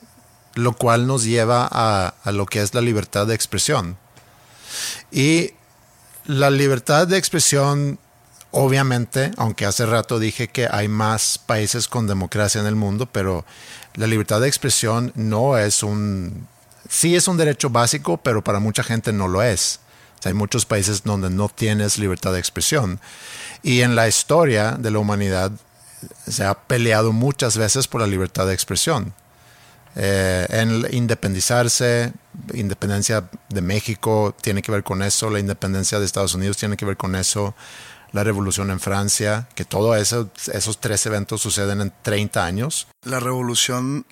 lo cual nos lleva a, lo que es la libertad de expresión. Y la libertad de expresión, obviamente, aunque hace rato dije que hay más países con democracia en el mundo, pero la libertad de expresión no es un... Sí es un derecho básico, pero para mucha gente no lo es. Hay muchos países donde no tienes libertad de expresión. Y en la historia de la humanidad se ha peleado muchas veces por la libertad de expresión. Eh, en independizarse, independencia de México tiene que ver con eso, la independencia de Estados Unidos tiene que ver con eso, la revolución en Francia, que todos eso, esos tres eventos suceden en 30 años. La revolución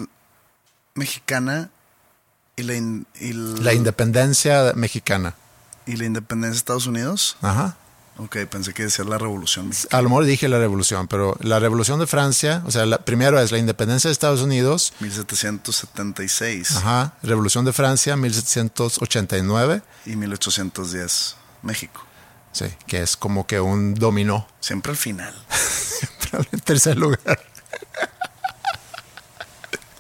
mexicana y la, in- y la, La independencia mexicana. y la independencia de Estados Unidos. Ajá. Ok, pensé que decía la revolución. A lo mejor dije la revolución, pero la revolución de Francia, o sea, la, primero es la independencia de Estados Unidos, 1776 ajá, revolución de Francia, 1789, y 1810 México. sí, que es como que un dominó. *laughs* Siempre al final. en tercer lugar.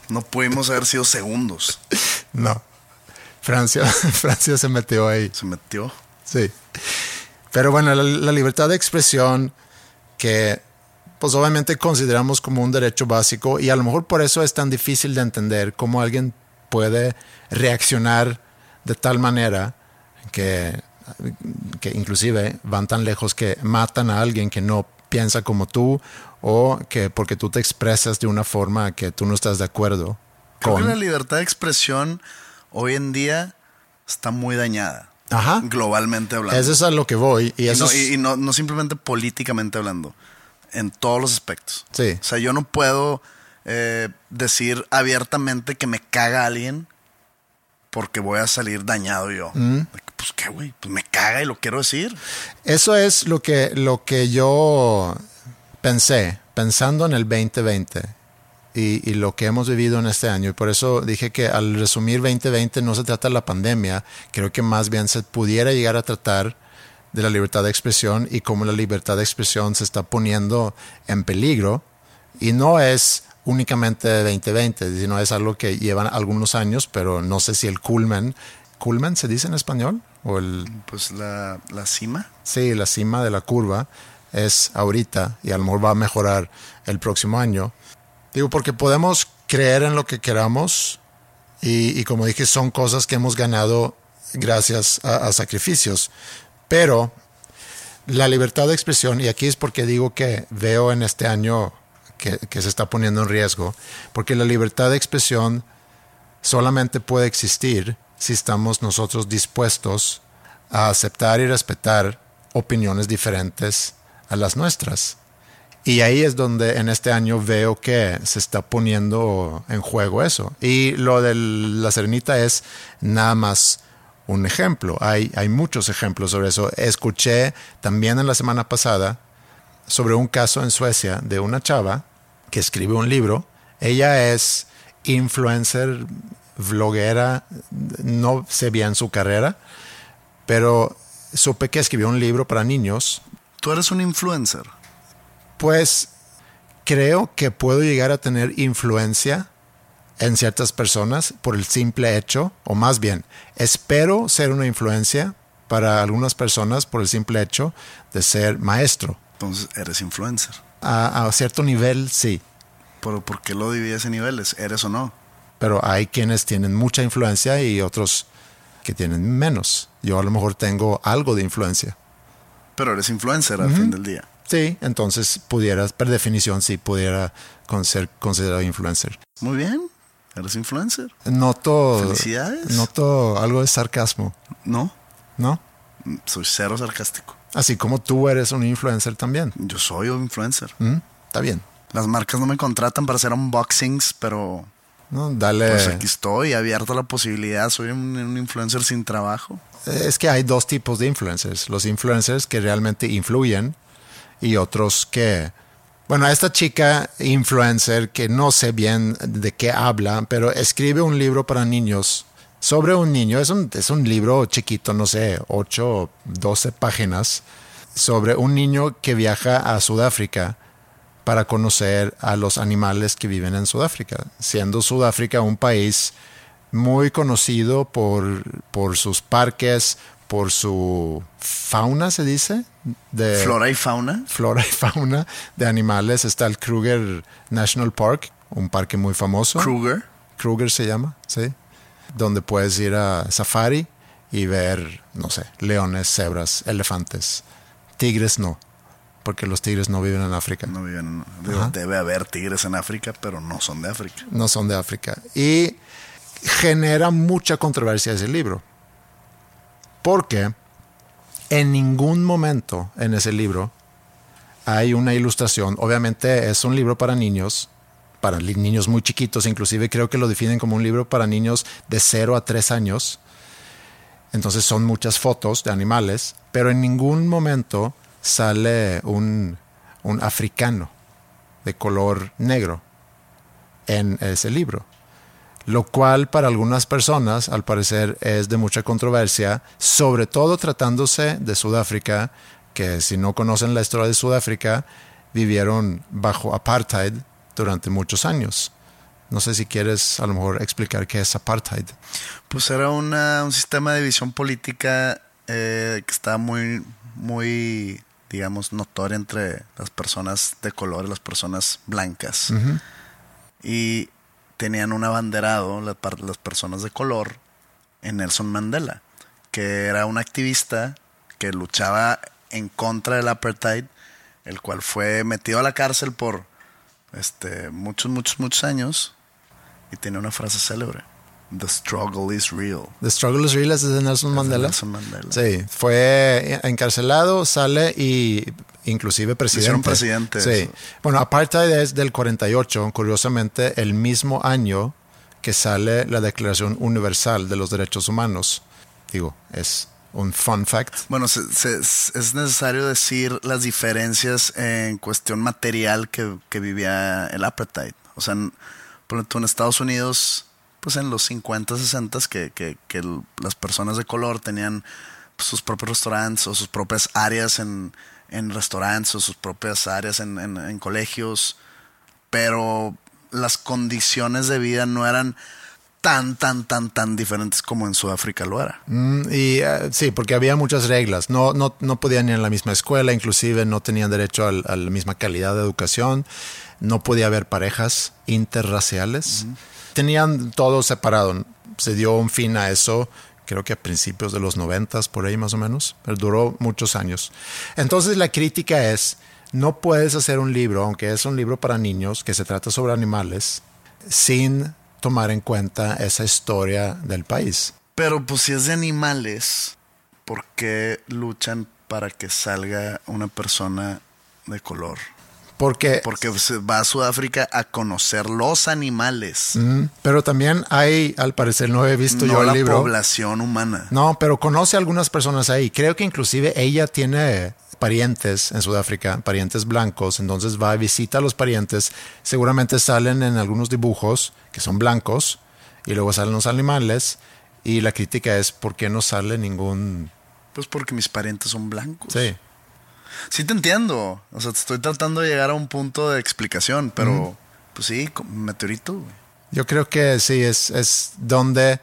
No pudimos haber sido segundos. No. Francia, *laughs* Francia se metió ahí. Se metió. Sí. Pero bueno, la, la libertad de expresión que pues obviamente consideramos como un derecho básico y a lo mejor por eso es tan difícil de entender cómo alguien puede reaccionar de tal manera que, que inclusive van tan lejos que matan a alguien que no piensa como tú o que porque tú te expresas de una forma que tú no estás de acuerdo Creo con. que la libertad de expresión hoy en día está muy dañada. Ajá. Globalmente hablando. Eso es a lo que voy y Y, eso no, es- y- y no- no simplemente políticamente hablando, en todos los aspectos. Sí. O sea, yo no puedo eh, decir abiertamente que me caga alguien porque voy a salir dañado yo. Mm. Pues qué, güey, pues me caga y lo quiero decir. Eso es lo que, lo que yo pensé, pensando en el 2020 y, y lo que hemos vivido en este año. Y por eso dije que al resumir 2020 no se trata de la pandemia, creo que más bien se pudiera llegar a tratar de la libertad de expresión y cómo la libertad de expresión se está poniendo en peligro. Y no es únicamente de 2020, sino es algo que llevan algunos años, pero no sé si el culmen, culmen se dice en español o el Pues la, la cima. Sí, la cima de la curva es ahorita y a lo mejor va a mejorar el próximo año. Digo, porque podemos creer en lo que queramos y, como dije, son cosas que hemos ganado gracias a, sacrificios. Pero la libertad de expresión, y aquí es porque digo que veo en este año que se está poniendo en riesgo, porque la libertad de expresión solamente puede existir si estamos nosotros dispuestos a aceptar y respetar opiniones diferentes a las nuestras. Y ahí es donde en este año veo que se está poniendo en juego eso. Y lo de la Serenita es nada más un ejemplo. Hay, hay muchos ejemplos sobre eso. Escuché también en la semana pasada sobre un caso en Suecia de una chava que escribe un libro. Ella es influencer, vloguera, no sé bien su carrera, pero supe que escribió un libro para niños. Tú eres un influencer. Pues creo que puedo llegar a tener influencia en ciertas personas por el simple hecho, o más bien, espero ser una influencia para algunas personas por el simple hecho de ser maestro. Entonces eres influencer. A, a cierto nivel, sí, Pero ¿por qué lo divides en niveles? ¿Eres o no? pero hay quienes tienen mucha influencia y otros que tienen menos. Yo a lo mejor tengo algo de influencia. Pero eres influencer al fin del día. Sí, entonces pudieras, por definición, sí pudiera con ser considerado influencer. Muy bien. Eres influencer. Noto, Felicidades. noto algo de sarcasmo, No. ¿no? Soy cero sarcástico. Así como tú eres un influencer también. Yo soy un influencer. ¿Mm? Está bien. Las marcas no me contratan para hacer unboxings, pero ¿no? Dale. pues aquí estoy, abierto a la posibilidad. Soy un, un influencer sin trabajo. Es que hay dos tipos de influencers. Los influencers que realmente influyen y otros que... Bueno, esta chica influencer que no sé bien de qué habla, pero escribe un libro para niños sobre un niño. Es un, es un libro chiquito, no sé, 8 o 12 páginas. sobre un niño que viaja a Sudáfrica para conocer a los animales que viven en Sudáfrica, siendo Sudáfrica un país muy conocido por, por sus parques, por su fauna, se dice. De Flora y fauna. Flora y fauna de animales. Está el Kruger National Park, un parque muy famoso. Kruger. Kruger se llama, sí. Donde puedes ir a safari y ver, no sé, leones, cebras, elefantes. Tigres no, porque los tigres no viven en África. No viven. digo, debe haber tigres en África, pero no son de África. No son de África. Y genera mucha controversia ese libro. Porque en ningún momento en ese libro hay una ilustración. Obviamente es un libro para niños, para niños muy chiquitos, inclusive creo que lo definen como un libro para niños de 0 a 3 años. Entonces son muchas fotos de animales, pero en ningún momento sale un, un africano de color negro en ese libro. Lo cual para algunas personas, al parecer, es de mucha controversia, sobre todo tratándose de Sudáfrica, que si no conocen la historia de Sudáfrica, vivieron bajo apartheid durante muchos años. No sé si quieres a lo mejor explicar qué es apartheid. Pues era una- un sistema de visión política eh, que estaba muy, muy, digamos, notorio entre las personas de color y las personas blancas. Y tenían un abanderado, las personas de color, en Nelson Mandela, que era un activista que luchaba en contra del apartheid, el cual fue metido a la cárcel por este, muchos, muchos, muchos años y tenía una frase célebre. The struggle is real. The Struggle is Real es de Nelson de Mandela. Nelson Mandela. Sí, fue encarcelado, sale y inclusive presidente. presidente, Sí. eso. Bueno, apartheid es del 48, curiosamente, el mismo año que sale la Declaración Universal de los Derechos Humanos. Digo, es un fun fact. Bueno, se- se- es necesario decir las diferencias en cuestión material que, que vivía el apartheid. O sea, en, por ejemplo, en Estados Unidos, pues en los 50, 60, que, que, las personas de color tenían sus propios restaurantes o sus propias áreas en, en restaurantes o sus propias áreas en, en- en colegios, pero las condiciones de vida no eran tan, tan, tan, tan diferentes como en Sudáfrica lo era. Mm, y eh, sí, porque había muchas reglas. No, no, no podían ir a la misma escuela, inclusive no tenían derecho a, la misma calidad de educación. No podía haber parejas interraciales. Tenían todo separado. Se dio un fin a eso, creo que a principios de los noventas, por ahí más o menos. Pero duró muchos años. Entonces la crítica es, no puedes hacer un libro, aunque es un libro para niños, que se trata sobre animales, sin tomar en cuenta esa historia del país. Pero pues si es de animales, ¿por qué luchan para que salga una persona de color? Porque, Porque se va a Sudáfrica a conocer los animales, Mm, pero también hay, al parecer, no he visto no yo el la libro. población humana. No, pero conoce a algunas personas ahí. Creo que inclusive ella tiene parientes en Sudáfrica, parientes blancos, entonces va a visitar a los parientes. Seguramente salen en algunos dibujos que son blancos y luego salen los animales y la crítica es ¿por qué no sale ningún... Pues porque mis parientes son blancos. Sí, Sí te entiendo. O sea, te estoy tratando de llegar a un punto de explicación, pero pues sí, meteorito. güey. Yo creo que sí, es, es donde,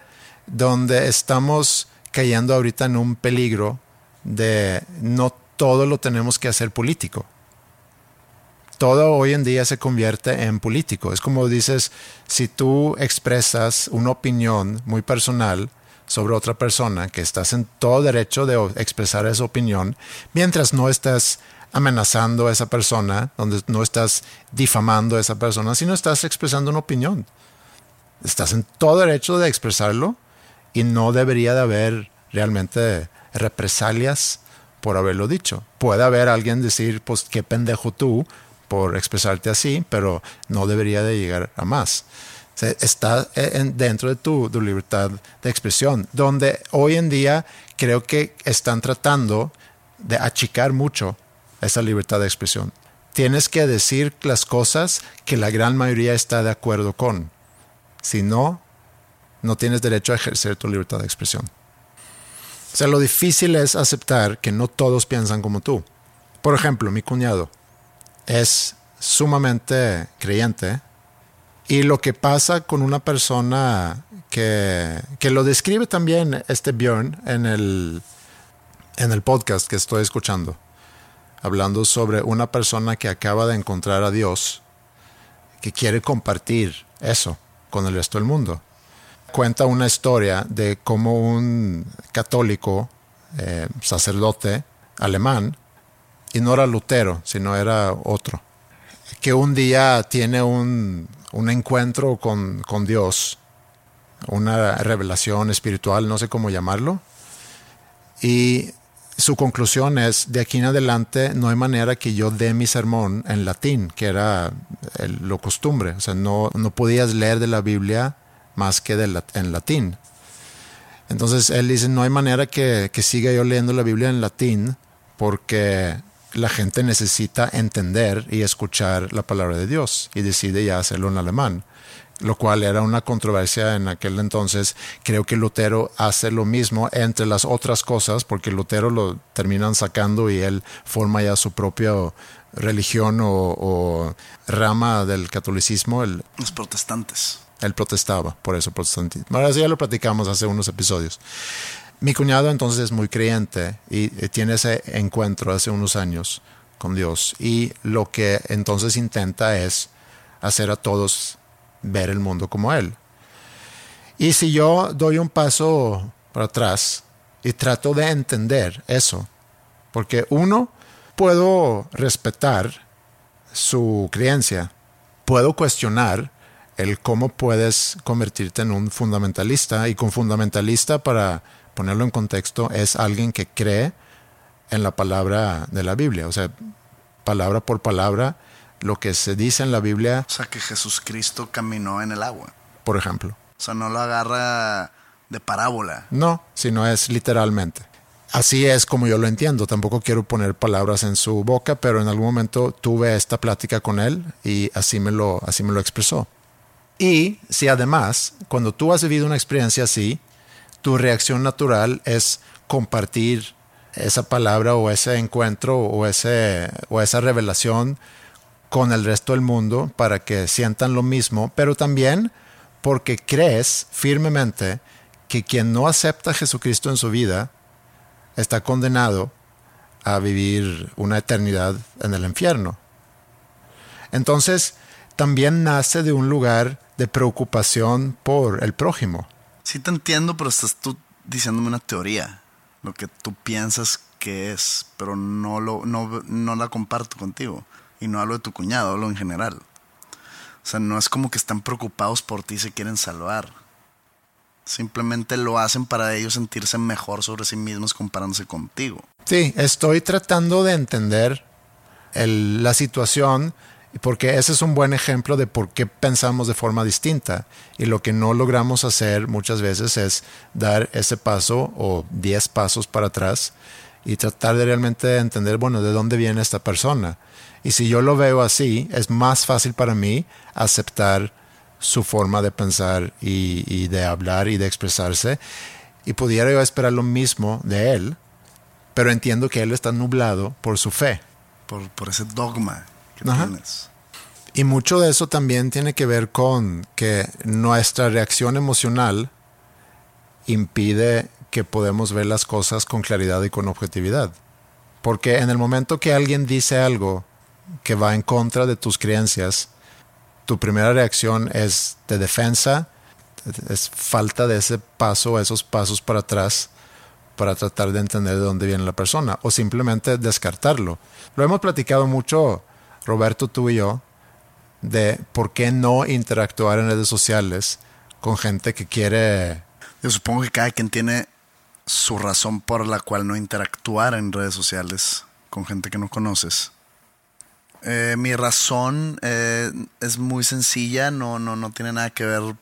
donde estamos cayendo ahorita en un peligro de no todo lo tenemos que hacer político. Todo hoy en día se convierte en político. Es como dices, si tú expresas una opinión muy personal sobre otra persona, que estás en todo derecho de expresar esa opinión, mientras no estás amenazando a esa persona, donde no estás difamando a esa persona, sino estás expresando una opinión estás en todo derecho de expresarlo y no debería de haber realmente represalias por haberlo dicho. Puede haber alguien decir, pues qué pendejo tú por expresarte así, pero no debería de llegar a más. Está en- dentro de tu, tu libertad de expresión, donde hoy en día creo que están tratando de achicar mucho esa libertad de expresión. Tienes que decir las cosas que la gran mayoría está de acuerdo con. Si no, no tienes derecho a ejercer tu libertad de expresión. O sea, lo difícil es aceptar que no todos piensan como tú. Por ejemplo, mi cuñado es sumamente creyente y lo que pasa con una persona que, que lo describe también este Björn en el, en el podcast que estoy escuchando, hablando sobre una persona que acaba de encontrar a Dios, que quiere compartir eso con el resto del mundo. Cuenta una historia de cómo un católico, eh, sacerdote alemán, y no era Lutero, sino era otro, que un día tiene un, un encuentro con, con Dios, una revelación espiritual, no sé cómo llamarlo, y su conclusión es, de aquí en adelante no hay manera que yo dé mi sermón en latín, que era lo costumbre. O sea, no, no podías leer de la Biblia más que en latín. Entonces él dice, no hay manera que, que siga yo leyendo la Biblia en latín porque la gente necesita entender y escuchar la palabra de Dios y decide ya hacerlo en alemán lo cual era una controversia en aquel entonces. Creo que Lutero hace lo mismo entre las otras cosas, porque Lutero lo terminan sacando y él forma ya su propia religión o, rama del catolicismo. El, Los protestantes. Él protestaba por eso protestantismo. Ahora sí ya lo platicamos hace unos episodios. Mi cuñado entonces es muy creyente y tiene ese encuentro hace unos años con Dios y lo que entonces intenta es hacer a todos ver el mundo como Él. Y si yo doy un paso para atrás y trato de entender eso, porque uno, puedo respetar su creencia, puedo cuestionar el cómo puedes convertirte en un fundamentalista, y con fundamentalista, para ponerlo en contexto, es alguien que cree en la palabra de la Biblia, o sea, palabra por palabra, lo que se dice en la Biblia. O sea, que Jesucristo caminó en el agua. Por ejemplo. O sea, no lo agarra de parábola. No, sino es literalmente. Así es como yo lo entiendo. Tampoco quiero poner palabras en su boca, pero en algún momento tuve esta plática con él y así me lo, así me lo expresó. Y si además, cuando tú has vivido una experiencia así, tu reacción natural es compartir esa palabra o ese encuentro o, ese, o esa revelación con el resto del mundo para que sientan lo mismo, pero también porque crees firmemente que quien no acepta a Jesucristo en su vida está condenado a vivir una eternidad en el infierno. Entonces, también nace de un lugar de preocupación por el prójimo. Sí te entiendo, pero estás tú diciéndome una teoría, lo que tú piensas que es, pero no, lo, no, no la comparto contigo. Y no hablo de tu cuñado, hablo en general. O sea, no es como que están preocupados por ti y se quieren salvar. Simplemente lo hacen para ellos sentirse mejor sobre sí mismos comparándose contigo. Sí, estoy tratando de entender la situación porque ese es un buen ejemplo de por qué pensamos de forma distinta. Y lo que no logramos hacer muchas veces es dar ese paso o diez pasos para atrás y tratar de realmente entender, bueno, de dónde viene esta persona. Y si yo lo veo así, es más fácil para mí aceptar su forma de pensar y, de hablar y de expresarse. Y pudiera yo esperar lo mismo de él, pero entiendo que él está nublado por su fe. Por, por ese dogma que tienes. Y mucho de eso también tiene que ver con que nuestra reacción emocional impide que podemos ver las cosas con claridad y con objetividad. Porque en el momento que alguien dice algo que va en contra de tus creencias, tu primera reacción es de defensa, es falta de ese paso, esos pasos para atrás para tratar de entender de dónde viene la persona o simplemente descartarlo. Lo hemos platicado mucho, Roberto, tú y yo, de por qué no interactuar en redes sociales con gente que quiere... Yo supongo que cada quien tiene su razón por la cual no interactuar en redes sociales con gente que no conoces. Eh, mi razón eh, es muy sencilla, no, no, no tiene nada que ver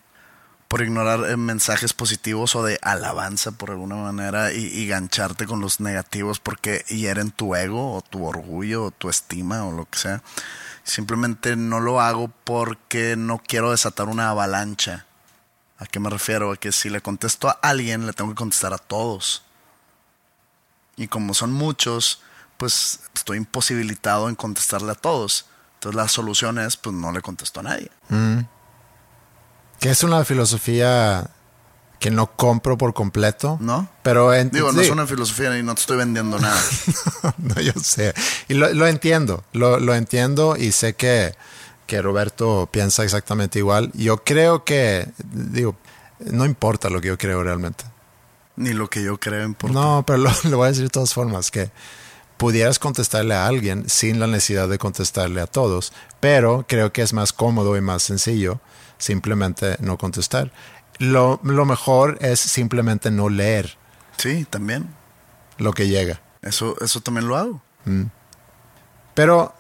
por ignorar eh, mensajes positivos o de alabanza por alguna manera y, y, gancharte con los negativos porque hieren tu ego o tu orgullo o tu estima o lo que sea. Simplemente no lo hago porque no quiero desatar una avalancha. ¿A qué me refiero? A que si le contesto a alguien, le tengo que contestar a todos. Y como son muchos, pues estoy imposibilitado en contestarle a todos. Entonces la solución es, pues no le contesto a nadie. Que es una filosofía que no compro por completo. ¿No? Pero en- Digo, no sí. es una filosofía y no te estoy vendiendo nada. *laughs* no, yo sé. Y lo, lo entiendo, lo, lo entiendo y sé que, que Roberto piensa exactamente igual. Yo creo que, digo, no importa lo que yo creo realmente. Ni lo que yo creo importa. No, pero lo, lo voy a decir de todas formas, que pudieras contestarle a alguien sin la necesidad de contestarle a todos, pero creo que es más cómodo y más sencillo simplemente no contestar. Lo, lo mejor es simplemente no leer Sí, también. lo que llega. Eso, eso también lo hago. Pero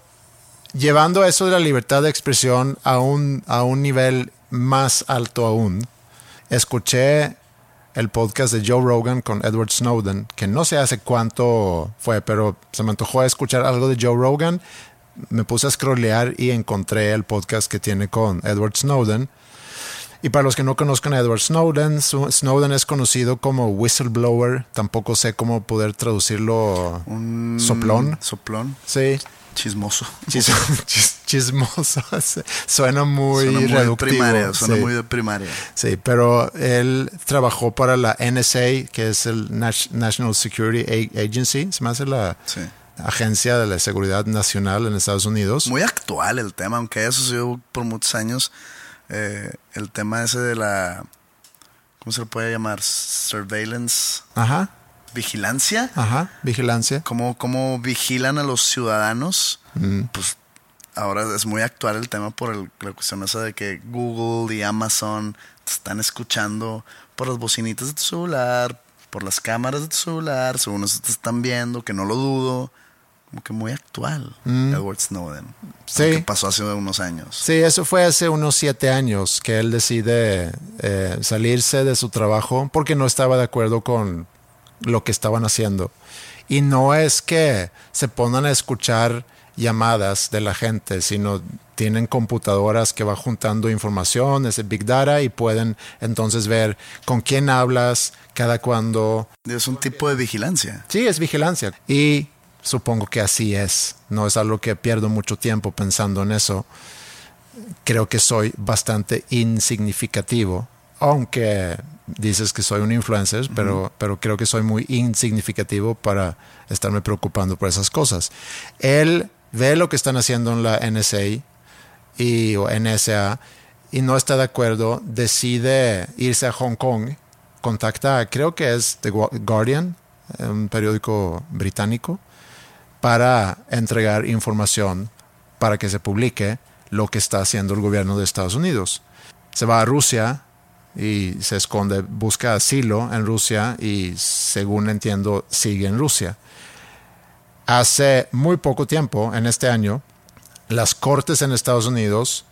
llevando eso de la libertad de expresión a un, a un nivel más alto aún, escuché el podcast de Joe Rogan con Edward Snowden, que no sé hace cuánto fue, pero se me antojó escuchar algo de Joe Rogan. Me puse a scrollear y encontré el podcast que tiene con Edward Snowden. Y para los que no conozcan a Edward Snowden, Snowden es conocido como whistleblower. Tampoco sé cómo poder traducirlo. Un Soplón. Soplón. Sí, Chismoso. Chis- *laughs* chis- chismoso. Suena muy suena muy reductivo. primaria. Suena sí. muy de primaria. Sí, pero él trabajó para la NSA, que es el National Security A- Agency. Se me hace la Sí. Agencia de la seguridad nacional en Estados Unidos. Muy actual el tema, aunque haya sucedido por muchos años. eh, el tema ese de la. ¿Cómo se le puede llamar? Surveillance. Ajá, Vigilancia. ajá, vigilancia. cómo, cómo vigilan a los ciudadanos, pues ahora es muy actual el tema por el- la cuestión esa de que Google y Amazon te están escuchando por las bocinitas de tu celular, por las cámaras de tu celular, según eso te están viendo, que no lo dudo. Como que muy actual, Edward Snowden. Sí. Que pasó hace unos años. Sí, eso fue hace unos siete años que él decide eh, salirse de su trabajo porque no estaba de acuerdo con lo que estaban haciendo. Y no es que se pongan a escuchar llamadas de la gente, sino tienen computadoras que va juntando información, ese Big Data, y pueden entonces ver con quién hablas, cada cuándo. Es un tipo de vigilancia. Sí, es vigilancia. Y supongo que así es. No es algo que pierdo mucho tiempo pensando en eso. Creo que soy bastante insignificativo, aunque dices que soy un influencer, pero, pero creo que soy muy insignificativo para estarme preocupando por esas cosas. Él ve lo que están haciendo en la NSA y, o NSA y no está de acuerdo, decide irse a Hong Kong, contacta, creo que es The Gua- Guardian, eh, un periódico británico, para entregar información para que se publique lo que está haciendo el gobierno de Estados Unidos. Se va a Rusia y se esconde, busca asilo en Rusia y según entiendo sigue en Rusia. Hace muy poco tiempo, en este año, las cortes en Estados Unidos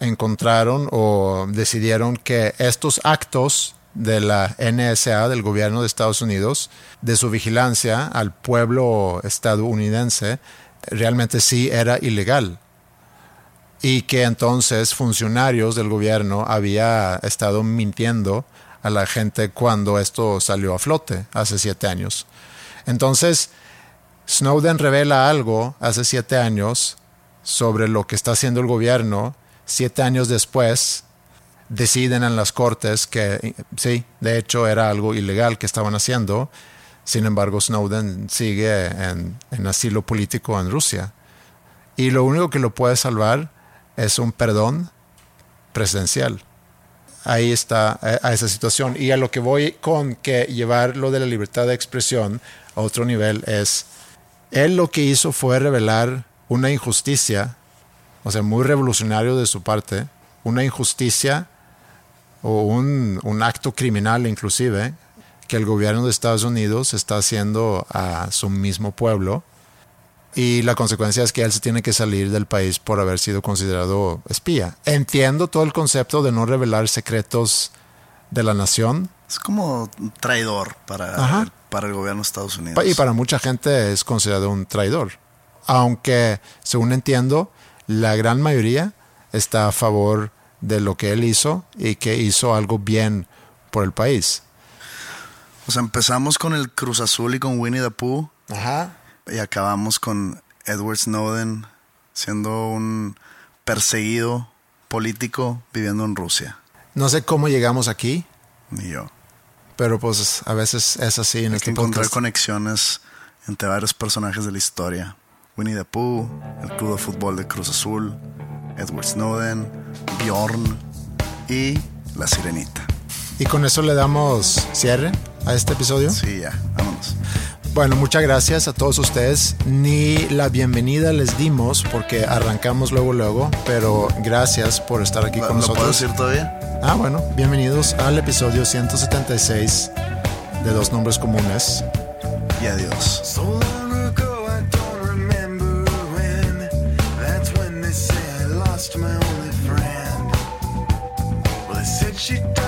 encontraron o decidieron que estos actos de la NSA, del gobierno de Estados Unidos, de su vigilancia al pueblo estadounidense, realmente sí era ilegal. Y que entonces funcionarios del gobierno había estado mintiendo a la gente cuando esto salió a flote hace siete años. Entonces, Snowden revela algo hace siete años sobre lo que está haciendo el gobierno. Siete años después, deciden en las cortes que sí, de hecho era algo ilegal que estaban haciendo. Sin embargo, Snowden sigue en, asilo político en Rusia. Y lo único que lo puede salvar es un perdón presidencial. Ahí está a, a esa situación. Y a lo que voy con que llevar lo de la libertad de expresión a otro nivel es, él lo que hizo fue revelar una injusticia, o sea, muy revolucionario de su parte, una injusticia o un, un acto criminal inclusive que el gobierno de Estados Unidos está haciendo a su mismo pueblo y la consecuencia es que él se tiene que salir del país por haber sido considerado espía. Entiendo todo el concepto de no revelar secretos de la nación Es como un traidor para, Ajá. para el gobierno de Estados Unidos. y para mucha gente es considerado un traidor. Aunque, según entiendo, la gran mayoría está a favor de lo que él hizo y que hizo algo bien por el país. O sea, empezamos con el Cruz Azul y con Winnie the Pooh. Ajá. y acabamos con Edward Snowden siendo un perseguido político viviendo en Rusia. No sé cómo llegamos aquí, Ni yo. pero pues a veces es así en Hay este que encontrar podcast. conexiones entre varios personajes de la historia. Winnie the Pooh, el club de fútbol de Cruz Azul, Edward Snowden, Bjorn y La Sirenita. Y con eso le damos cierre a este episodio. Sí, ya, vámonos. Bueno, muchas gracias a todos ustedes. Ni la bienvenida les dimos porque arrancamos luego, luego, pero gracias por estar aquí ¿Lo, con lo puedo nosotros. decir todavía? Ah, bueno, bienvenidos al episodio 176 de Dos Nombres Comunes. Y adiós. she does.